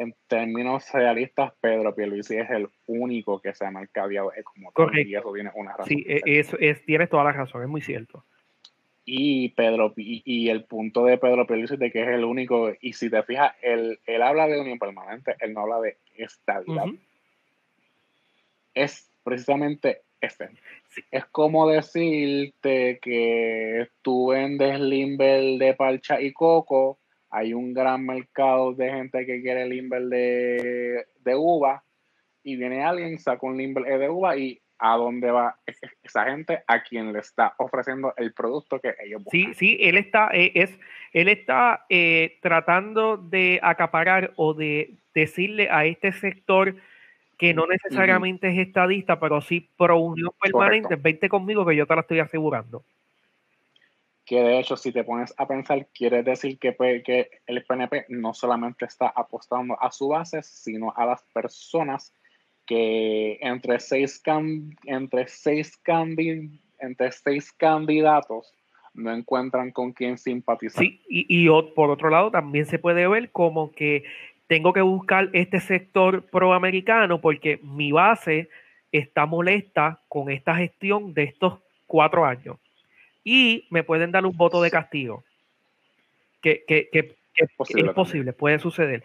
En términos realistas, Pedro Pierluisi es el único que se ha mercadeado como Correcto. y eso tiene una razón. Sí, e, eso es, tienes toda la razón, es muy cierto. Y Pedro y, el punto de Pedro Pierluisi de que es el único, y si te fijas, él, él habla de unión permanente, él no habla de estabilidad. Es precisamente este. Es como decirte que tú vendes Limber de parcha y coco, hay un gran mercado de gente que quiere Limber de, de uva, y viene alguien, saca un Limber de uva y a dónde va esa gente a quien le está ofreciendo el producto que ellos buscan. Sí, sí, él está, eh, es, él está eh, tratando de acaparar o de decirle a este sector que no necesariamente es estadista, pero sí pro unión permanente, vente conmigo que yo te la estoy asegurando. Que de hecho, si te pones a pensar, quiere decir que, que el PNP no solamente está apostando a su base, sino a las personas que entre seis, entre seis, entre seis candidatos no encuentran con quién simpatizar. Sí, y, y, por otro lado también se puede ver como que tengo que buscar este sector proamericano porque mi base está molesta con esta gestión de estos cuatro años y me pueden dar un voto de castigo. Que, que, que es posible, puede suceder.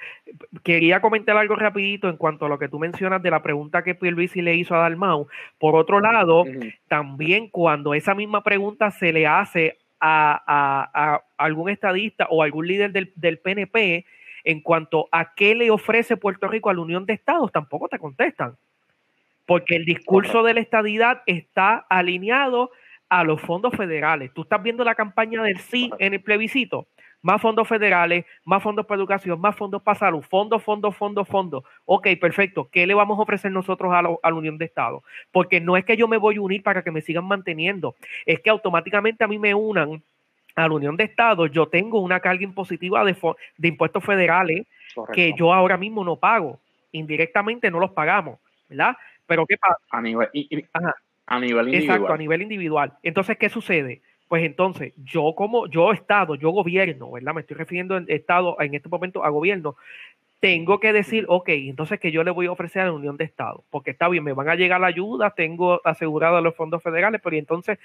Quería comentar algo rapidito en cuanto a lo que tú mencionas de la pregunta que Pierluisi le hizo a Dalmau. Por otro lado, también cuando esa misma pregunta se le hace a, algún estadista o algún líder del, del, PNP en cuanto a qué le ofrece Puerto Rico a la Unión de Estados, tampoco te contestan. Porque el discurso de la estadidad está alineado a los fondos federales. Tú estás viendo la campaña del sí en el plebiscito más fondos federales, más fondos para educación, más fondos para salud, fondos, fondos, fondos, fondos. Ok, perfecto. ¿Qué le vamos a ofrecer nosotros a, la Unión de Estados? Porque no es que yo me voy a unir para que me sigan manteniendo, es que automáticamente a mí me unan a la Unión de Estados, yo tengo una carga impositiva de, de impuestos federales que yo ahora mismo no pago. Indirectamente no los pagamos, ¿verdad? Pero ¿qué pasa? A nivel, a nivel individual. Exacto, a nivel individual. Entonces, ¿qué sucede? pues entonces yo como yo Estado, yo gobierno, ¿verdad? Me estoy refiriendo en Estado en este momento a gobierno. Tengo que decir, ok, entonces que yo le voy a ofrecer a la Unión de Estados, porque está bien, me van a llegar la ayuda, tengo asegurado los fondos federales, pero entonces,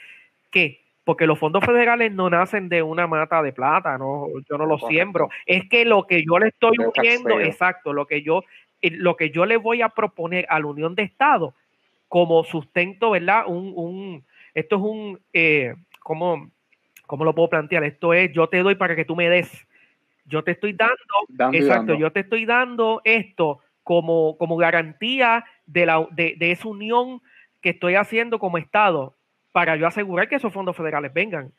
¿qué? Porque los fondos federales no nacen de una mata de plata, no, yo no lo siembro. Es que lo que yo le estoy uniendo, exacto, lo que yo, eh, lo que yo le voy a proponer a la Unión de Estados como sustento, ¿verdad? Un, un, esto es un, eh, ¿cómo, ¿cómo lo puedo plantear? Esto es, yo te doy para que tú me des. Yo te estoy dando, exacto, yo te estoy dando esto como, como garantía de, la, de, de esa unión que estoy haciendo como Estado para yo asegurar que esos fondos federales vengan.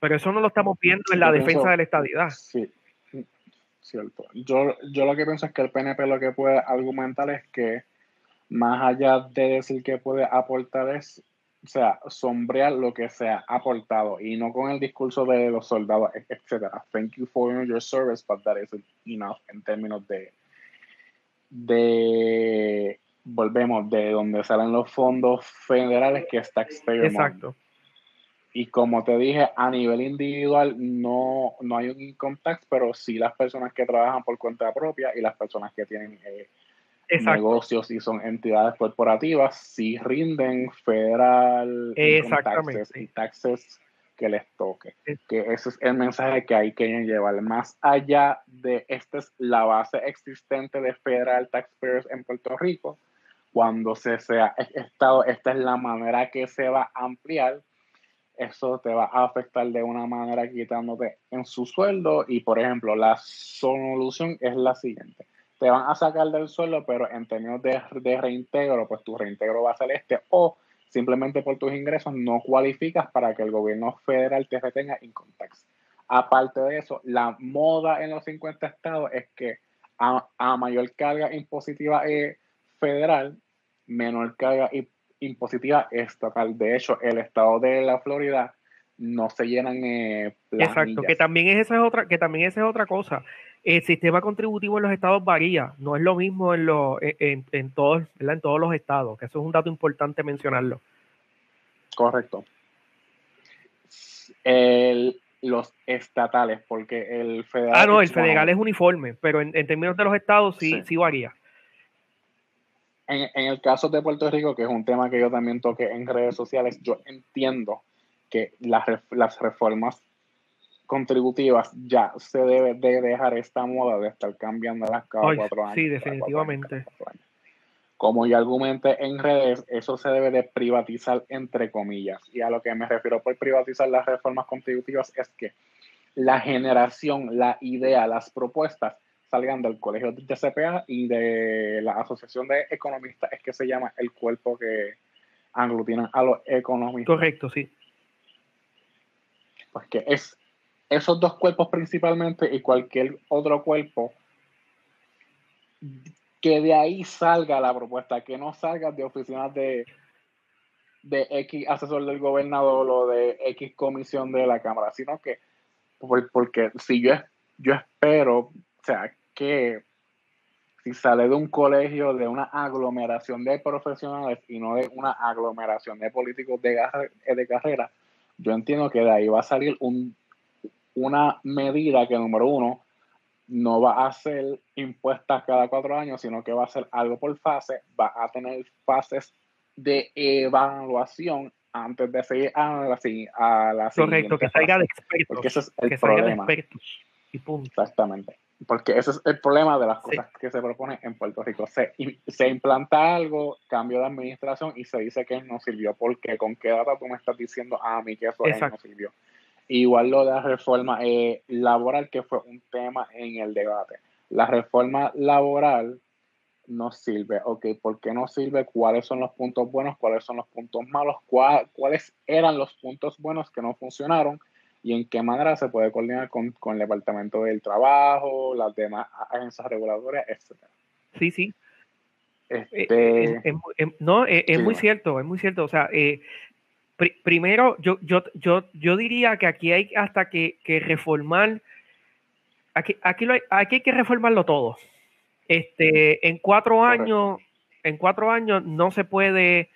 Pero eso no lo estamos viendo en la defensa de la estadidad. Sí, cierto. Yo, yo lo que pienso es que el PNP lo que puede argumentar es que más allá de decir que puede aportar es o sea, sombrear lo que se ha aportado y no con el discurso de los soldados, etcétera. Thank you for your service, but that isn't enough en términos de, de volvemos de donde salen los fondos federales que es taxpayer Exacto. Y como te dije, a nivel individual no, no hay un income tax, pero sí las personas que trabajan por cuenta propia y las personas que tienen eh, negocios y son entidades corporativas, si rinden federal taxes y taxes que les toque. Que ese es el mensaje que hay que llevar. Más allá de esta es la base existente de federal taxpayers en Puerto Rico, cuando se sea estado, esta es la manera que se va a ampliar. Eso te va a afectar de una manera quitándote en su sueldo. Y por ejemplo, la solución es la siguiente te van a sacar del suelo, pero en términos de, reintegro, pues tu reintegro va a ser este, o simplemente por tus ingresos no cualificas para que el gobierno federal te retenga income tax. Aparte de eso, la moda en los 50 estados es que a, mayor carga impositiva eh, federal, menor carga impositiva estatal. De hecho, el estado de la Florida no se llenan eh, Exacto, que también esa es otra, que también esa es otra cosa. El sistema contributivo en los estados varía, no es lo mismo en, los, en, todos, en todos los estados, que eso es un dato importante mencionarlo. Correcto. El, los estatales, porque el federal... Ah, no, el federal es uniforme, pero en, términos de los estados sí, sí, varía. En, el caso de Puerto Rico, que es un tema que yo también toqué en redes sociales, yo entiendo que las, las reformas contributivas ya se debe de dejar esta moda de estar cambiando las cada cuatro años. Sí, definitivamente. Como ya argumenté en redes, eso se debe de privatizar entre comillas. Y a lo que me refiero por privatizar las reformas contributivas es que la generación, la idea, las propuestas salgan del colegio de CPA y de la Asociación de Economistas, es que se llama el cuerpo que aglutina a los economistas. Correcto, sí. Pues que es esos dos cuerpos principalmente y cualquier otro cuerpo que de ahí salga la propuesta, que no salga de oficinas de, de X asesor del gobernador o de X comisión de la Cámara, sino que, porque si yo, yo espero, o sea, que si sale de un colegio, de una aglomeración de profesionales y no de una aglomeración de políticos de, de carrera, yo entiendo que de ahí va a salir un, una medida que, número uno, no va a ser impuesta cada cuatro años, sino que va a ser algo por fase, va a tener fases de evaluación antes de seguir a la, a la Correcto, que salga de expertos. Porque ese es el problema. y punto. Exactamente. Porque ese es el problema de las cosas que se propone en Puerto Rico. Se, se implanta algo, cambio de administración y se dice que no sirvió. porque ¿Con qué data tú me estás diciendo a mí que eso no sirvió? Igual lo de la reforma eh, laboral, que fue un tema en el debate. La reforma laboral no sirve. Ok, ¿por qué no sirve? ¿Cuáles son los puntos buenos? ¿Cuáles son los puntos malos? ¿Cuáles eran los puntos buenos que no funcionaron? ¿Y en qué manera se puede coordinar con, el Departamento del Trabajo, las demás agencias reguladoras, etcétera? Sí, sí. Este... no, es, muy cierto, es muy cierto. O sea, eh, primero, yo, yo, yo, yo diría que aquí hay hasta que, reformar, aquí, aquí, lo hay, aquí hay que reformarlo todo. Este, en cuatro años, en cuatro años no se puede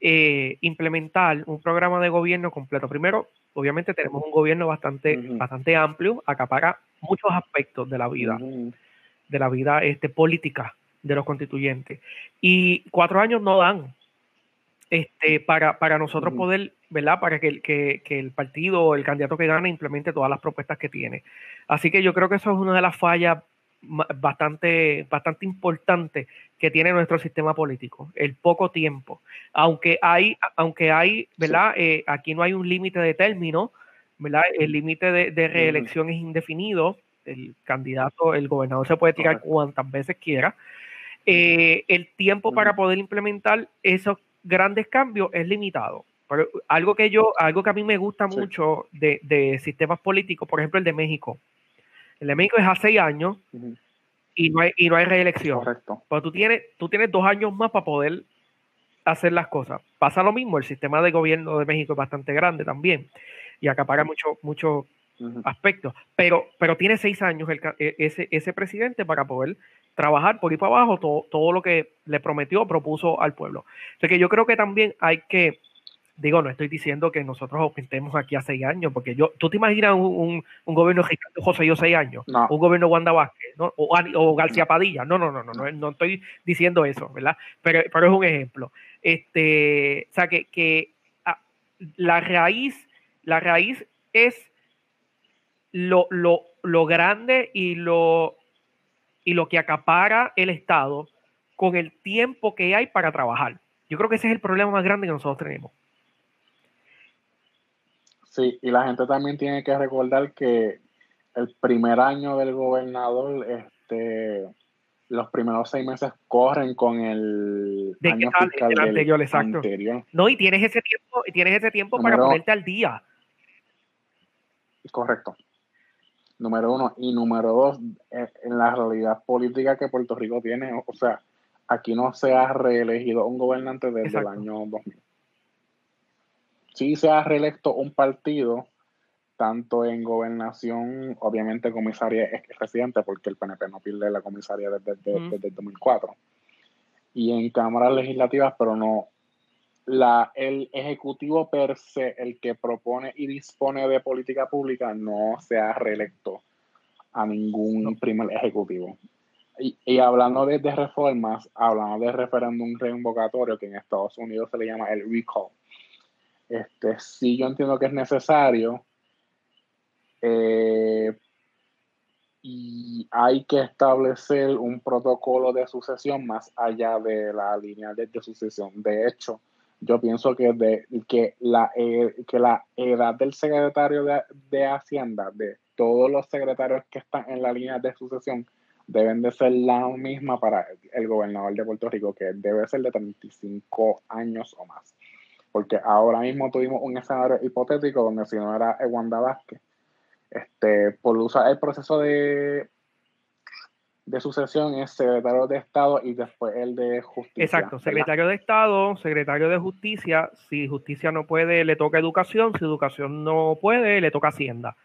eh, implementar un programa de gobierno completo. Primero, obviamente tenemos un gobierno bastante, bastante amplio, acapara muchos aspectos de la vida, de la vida este, política de los constituyentes. Y cuatro años no dan este, para, para nosotros poder, ¿verdad? Para que, que, que, el partido o el candidato que gane implemente todas las propuestas que tiene. Así que yo creo que eso es una de las fallas bastante, bastante importantes que tiene nuestro sistema político, el poco tiempo. Aunque hay, aunque hay, ¿verdad? Eh, aquí no hay un límite de término, ¿verdad? El límite de, reelección es indefinido. El candidato, el gobernador se puede tirar cuantas veces quiera. Eh, el tiempo para poder implementar esos grandes cambios es limitado. Pero algo que yo, algo que a mí me gusta mucho de, sistemas políticos, por ejemplo el de México. El de México es a seis años y no hay, y no hay reelección. Correcto. Pero tú tienes, tú tienes dos años más para poder hacer las cosas. Pasa lo mismo, el sistema de gobierno de México es bastante grande también y acapara muchos mucho aspectos, pero, pero tiene seis años el, e, ese, ese presidente para poder trabajar por ir para abajo todo, todo lo que le prometió, propuso al pueblo. O que yo creo que también hay que, digo, no estoy diciendo que nosotros opintemos aquí a seis años, porque yo, tú te imaginas un, un, gobierno Ricardo José yo seis años, un gobierno Wanda Vázquez, ¿no? o, o, García Padilla, no, no, no, no, no, no estoy diciendo eso, ¿verdad? Pero, pero es un ejemplo. Este, o sea, que, que ah, la raíz, la raíz es lo, lo, lo grande y lo y lo que acapara el Estado con el tiempo que hay para trabajar. Yo creo que ese es el problema más grande que nosotros tenemos. Sí, y la gente también tiene que recordar que el primer año del gobernador, este, los primeros seis meses corren con el año fiscal anterior, exacto. No, y tienes ese tiempo, tienes ese tiempo para ponerte al día. Correcto número uno. Y número dos, eh, en la realidad política que Puerto Rico tiene, o sea, aquí no se ha reelegido un gobernante desde el año 2000. Sí se ha reelecto un partido, tanto en gobernación, obviamente comisaria es residente, porque el PNP no pierde la comisaria desde, desde, el 2004, y en cámaras legislativas, pero no, la, el ejecutivo per se, el que propone y dispone de política pública, no se ha reelecto a ningún primer ejecutivo. Y, hablando de, reformas, hablando de referéndum reinvocatorio, que en Estados Unidos se le llama el recall. Este, sí, yo entiendo que es necesario. Eh, y hay que establecer un protocolo de sucesión más allá de la línea de, sucesión. De hecho, yo pienso que, de, que, la, eh, que la edad del secretario de, de Hacienda, de todos los secretarios que están en la línea de sucesión, deben de ser la misma para el gobernador de Puerto Rico, que debe ser de 35 años o más. Porque ahora mismo tuvimos un escenario hipotético donde si no era Wanda Vázquez, este, por usar el proceso de, de sucesión es secretario de Estado y después el de Justicia. Exacto, secretario de Estado, secretario de Justicia, si Justicia no puede, le toca Educación, si Educación no puede, le toca Hacienda.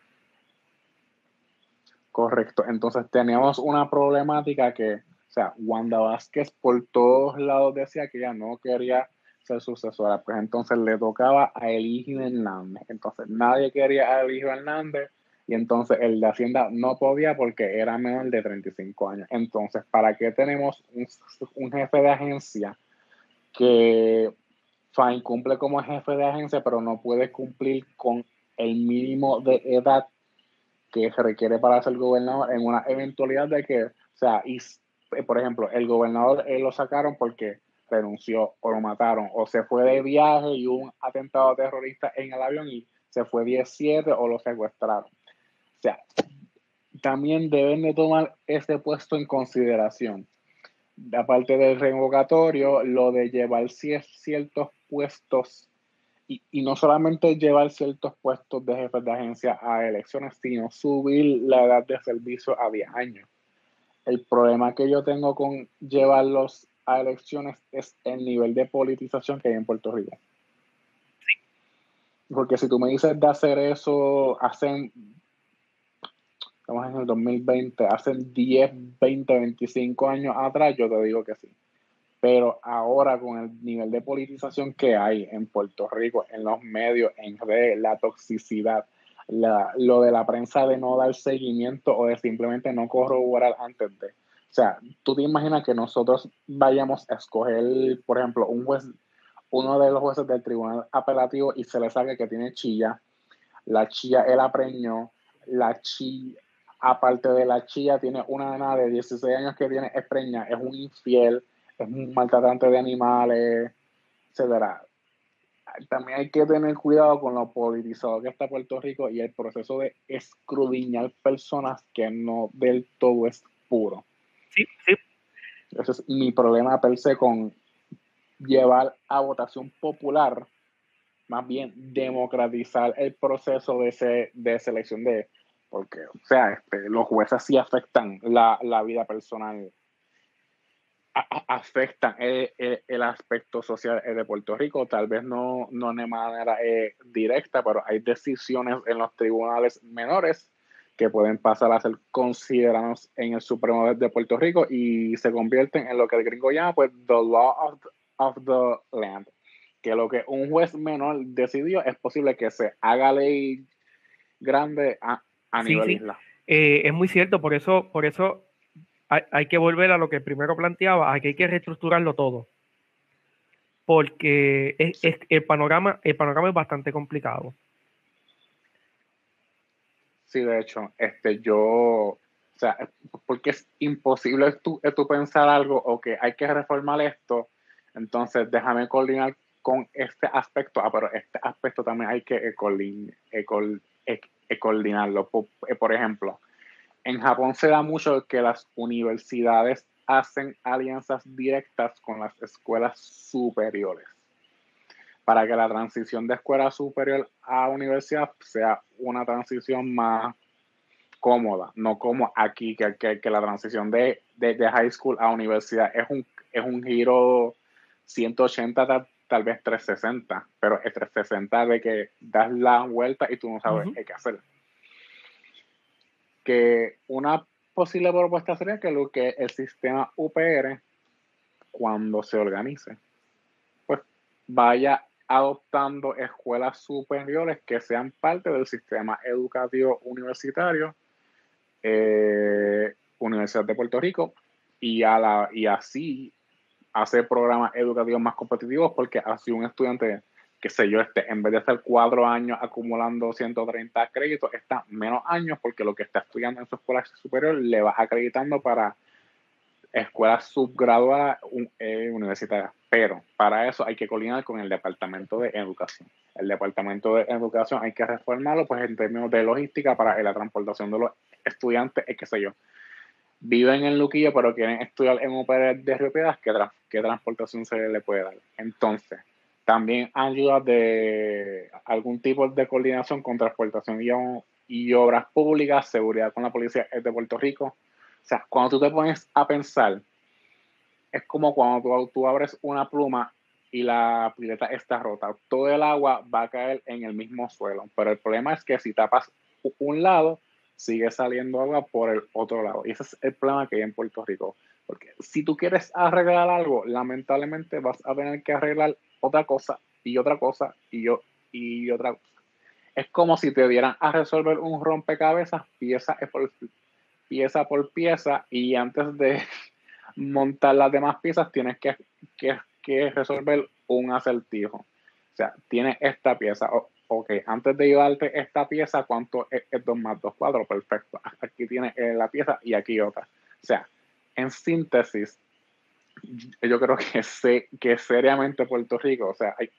Correcto. Entonces teníamos una problemática que, o sea, Wanda Vázquez por todos lados decía que ella no quería ser sucesora, pues entonces le tocaba a Eligio Hernández. Entonces nadie quería a Eligio Hernández y entonces el de Hacienda no podía porque era menor de 35 años. Entonces, ¿para qué tenemos un, un jefe de agencia que cumple como jefe de agencia, pero no puede cumplir con el mínimo de edad que se requiere para ser gobernador en una eventualidad de que, o sea, y, por ejemplo, el gobernador eh, lo sacaron porque renunció o lo mataron o se fue de viaje y hubo un atentado terrorista en el avión y se fue 17 o lo secuestraron. O sea, también deben de tomar ese puesto en consideración. Aparte del revocatorio, lo de llevar ciertos puestos y, no solamente llevar ciertos puestos de jefes de agencia a elecciones, sino subir la edad de servicio a 10 años. El problema que yo tengo con llevarlos a elecciones es el nivel de politización que hay en Puerto Rico. Porque si tú me dices de hacer eso, hacen, estamos en el 2020, hacen 10, 20, 25 años atrás, yo te digo que sí. Pero ahora con el nivel de politización que hay en Puerto Rico, en los medios, en redes, la toxicidad, lo de la prensa de no dar seguimiento o de simplemente no corroborar antes de. O sea, tú te imaginas que nosotros vayamos a escoger, por ejemplo, un juez, uno de los jueces del tribunal apelativo y se le sabe que tiene chilla, la chilla él apreñó, la chilla, aparte de la chilla, tiene una nena de 16 años que tiene es preña, es un infiel, es un maltratante de animales, etcétera. También hay que tener cuidado con lo politizado que está Puerto Rico y el proceso de escrudiñar personas que no del todo es puro. Sí, sí. Ese es mi problema per se con llevar a votación popular, más bien democratizar el proceso de, de selección de, porque, o sea, este, los jueces sí afectan la, la vida personal afectan el, el, aspecto social de Puerto Rico, tal vez no, no de manera eh, directa, pero hay decisiones en los tribunales menores que pueden pasar a ser considerados en el Supremo de Puerto Rico y se convierten en lo que el gringo llama pues the law of, the land, que lo que un juez menor decidió es posible que se haga ley grande a, a nivel isla. Eh, es muy cierto, por eso, por eso hay, que volver a lo que primero planteaba, a que hay que reestructurarlo todo. Porque es, el, panorama, el panorama es bastante complicado. Sí, de hecho, este, yo, o sea, porque es imposible tú, tú pensar algo o que hay que reformar esto, entonces déjame coordinar con este aspecto, ah, pero este aspecto también hay que coordinarlo. por ejemplo, en Japón se da mucho que las universidades hacen alianzas directas con las escuelas superiores para que la transición de escuela superior a universidad sea una transición más cómoda, no como aquí, que, que, la transición de, de, high school a universidad es un, es un giro 180, tal, vez 360, pero es 360 de que das la vuelta y tú no sabes qué hacer. Que una posible propuesta sería que lo que el sistema UPR, cuando se organice, pues vaya adoptando escuelas superiores que sean parte del sistema educativo universitario, eh, Universidad de Puerto Rico, y, a la, y así hacer programas educativos más competitivos, porque así un estudiante, que sé yo, este, en vez de estar cuatro años acumulando 130 créditos, está menos años, porque lo que está estudiando en su escuela superior le va acreditando para escuelas subgraduadas eh, universitarias. Pero para eso hay que coordinar con el Departamento de Educación. El Departamento de Educación hay que reformarlo pues en términos de logística para la transportación de los estudiantes, es que sé yo. Viven en Luquillo, pero quieren estudiar en un de Río Piedras, ¿qué, ¿qué transportación se le puede dar? Entonces, también ayuda de algún tipo de coordinación con transportación y, y obras públicas, seguridad con la policía de Puerto Rico, o sea, cuando tú te pones a pensar, es como cuando tú, abres una pluma y la pileta está rota. Todo el agua va a caer en el mismo suelo. Pero el problema es que si tapas un lado, sigue saliendo agua por el otro lado. Y ese es el problema que hay en Puerto Rico. Porque si tú quieres arreglar algo, lamentablemente vas a tener que arreglar otra cosa y otra cosa y, yo, y otra cosa. Es como si te dieran a resolver un rompecabezas pieza por pieza por pieza y antes de montar las demás piezas tienes que, resolver un acertijo. O sea, tienes esta pieza. Ok, antes de llevarte esta pieza, ¿cuánto es, 2 más 2? 4, perfecto. Aquí tienes eh, la pieza y aquí otra. O sea, en síntesis, yo creo que, sé, que seriamente Puerto Rico, o sea, hay,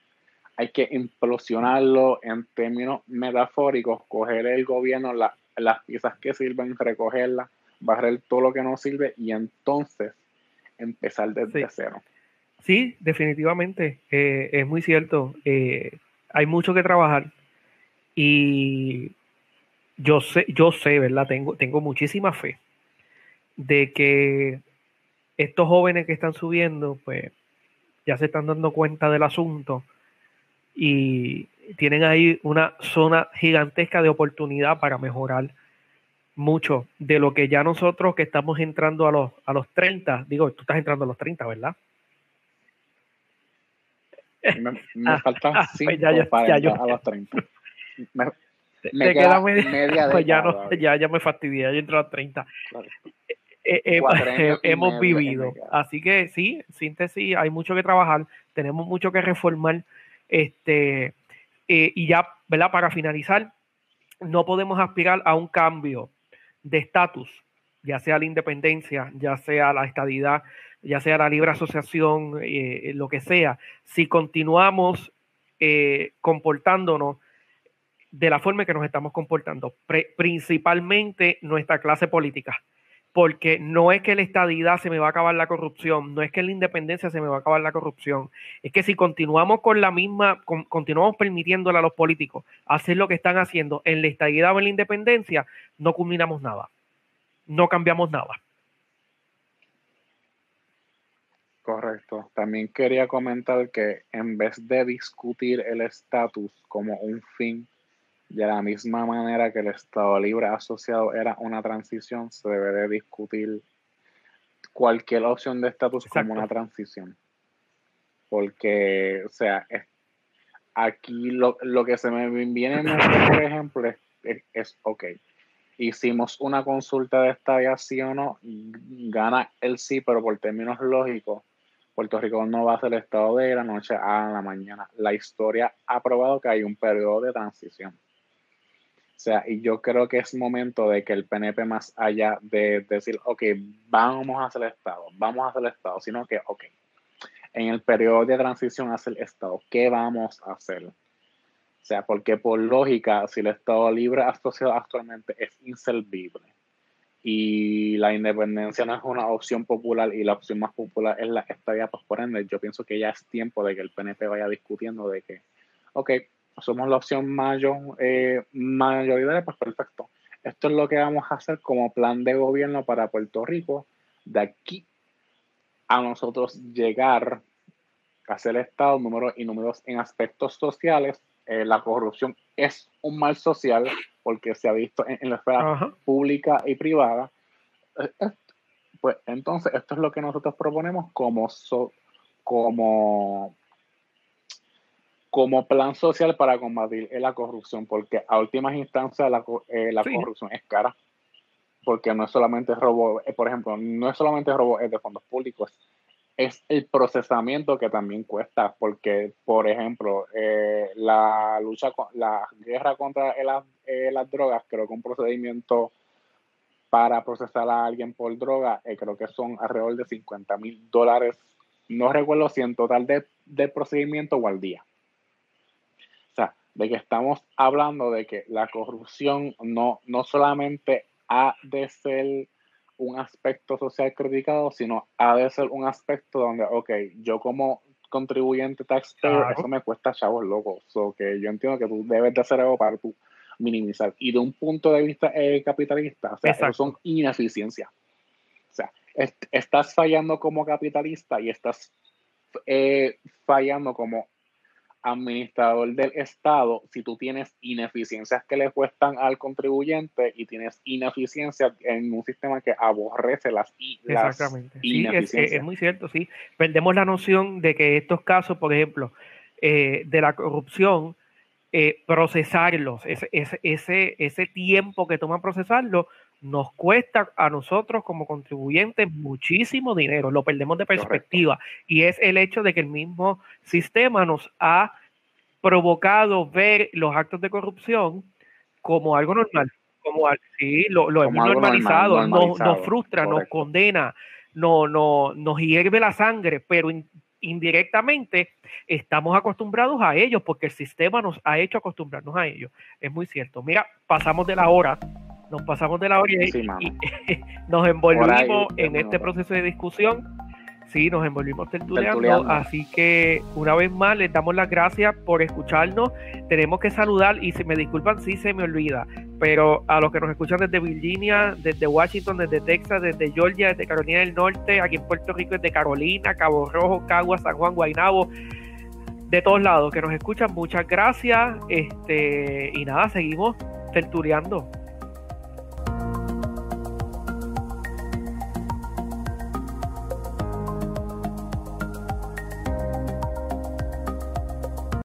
hay que implosionarlo en términos metafóricos, coger el gobierno, la, las piezas que sirven, recogerlas, barrer todo lo que no sirve y entonces empezar desde cero. Sí, definitivamente, eh, es muy cierto. Eh, hay mucho que trabajar y yo sé, yo sé, ¿verdad? Tengo, tengo muchísima fe de que estos jóvenes que están subiendo, pues ya se están dando cuenta del asunto y tienen ahí una zona gigantesca de oportunidad para mejorar mucho de lo que ya nosotros que estamos entrando a los, a los 30, digo, tú estás entrando a los 30, ¿verdad? Me, me ah, falta 5 ah, pues ya, para ya, a los 30. Me, me queda, media, pues ya, no, ya, ya me fastidié, ya entro a los 30. Eh, eh, eh, hemos vivido. Así que sí, síntesis, hay mucho que trabajar, tenemos mucho que reformar. Este, y ya, ¿verdad? Para finalizar, no podemos aspirar a un cambio de estatus, ya sea la independencia, ya sea la estadidad, ya sea la libre asociación, eh, lo que sea, si continuamos eh, comportándonos de la forma en que nos estamos comportando, principalmente nuestra clase política, porque no es que la estadidad se me va a acabar la corrupción, no es que la independencia se me va a acabar la corrupción, es que si continuamos con la misma, continuamos permitiéndole a los políticos hacer lo que están haciendo en la estadidad o en la independencia, no culminamos nada, no cambiamos nada. Correcto. También quería comentar que en vez de discutir el estatus como un fin de la misma manera que el Estado Libre Asociado era una transición, se debe de discutir cualquier opción de estatus como una transición. Porque, o sea, aquí lo, que se me viene en mente, por ejemplo, es, ok, hicimos una consulta de estadía sí o no, gana el sí, pero por términos lógicos, Puerto Rico no va a ser el estado de la noche a la mañana. La historia ha probado que hay un periodo de transición. O sea, y yo creo que es momento de que el PNP, más allá de, decir, ok, vamos a hacer Estado, vamos a hacer Estado, sino que, ok, en el periodo de transición hacia el Estado, ¿qué vamos a hacer? O sea, porque por lógica, si el Estado libre asociado actualmente es inservible y la independencia no es una opción popular y la opción más popular es la estadía, pues por ende, yo pienso que ya es tiempo de que el PNP vaya discutiendo de que, ok, somos la opción mayor, eh, mayoritaria, pues perfecto. Esto es lo que vamos a hacer como plan de gobierno para Puerto Rico. De aquí a nosotros llegar a ser Estado, números y números en aspectos sociales. Eh, la corrupción es un mal social porque se ha visto en, la esfera pública y privada. Eh, pues entonces, esto es lo que nosotros proponemos como, so, como como plan social para combatir la corrupción, porque a últimas instancias la, eh, la corrupción es cara, porque no es solamente robo, eh, por ejemplo, no es solamente robo de fondos públicos, es el procesamiento que también cuesta, porque, por ejemplo, eh, la lucha, con, la guerra contra las drogas, creo que un procedimiento para procesar a alguien por droga, creo que son alrededor de 50 mil dólares, no recuerdo si en total de, de procedimiento o al día. De que estamos hablando de que la corrupción no, no solamente ha de ser un aspecto social criticado, sino ha de ser un aspecto donde, ok, yo como contribuyente taxpayer, eso me cuesta chavos locos. So que yo entiendo que tú debes de hacer algo para tú minimizar. Y de un punto de vista eh, capitalista, o sea, eso son ineficiencias. O sea, estás fallando como capitalista y estás eh, fallando como administrador del Estado si tú tienes ineficiencias que le cuestan al contribuyente y tienes ineficiencias en un sistema que aborrece las, Exactamente. sí, es, muy cierto, sí. Perdemos la noción de que estos casos, por ejemplo, eh, de la corrupción, eh, procesarlos, ese, ese, ese tiempo que toma procesarlo, nos cuesta a nosotros como contribuyentes muchísimo dinero, lo perdemos de perspectiva. Y es el hecho de que el mismo sistema nos ha provocado ver los actos de corrupción como algo normal, como sí, lo, hemos normalizado, nos, frustra, nos condena, no, no, nos hierve la sangre, pero indirectamente estamos acostumbrados a ellos porque el sistema nos ha hecho acostumbrarnos a ellos. Es muy cierto. Mira, pasamos de la hora nos pasamos de la hora y, nos envolvimos en este proceso de discusión. Sí, nos envolvimos tertuleando, así que una vez más les damos las gracias por escucharnos. Tenemos que saludar y si me disculpan si se me olvida, pero a los que nos escuchan desde Virginia, desde Washington, desde Texas, desde Georgia, desde Carolina del Norte, aquí en Puerto Rico, desde Carolina, Cabo Rojo, Cagua, San Juan, Guaynabo, de todos lados que nos escuchan, muchas gracias. Este, y nada, seguimos tertuleando.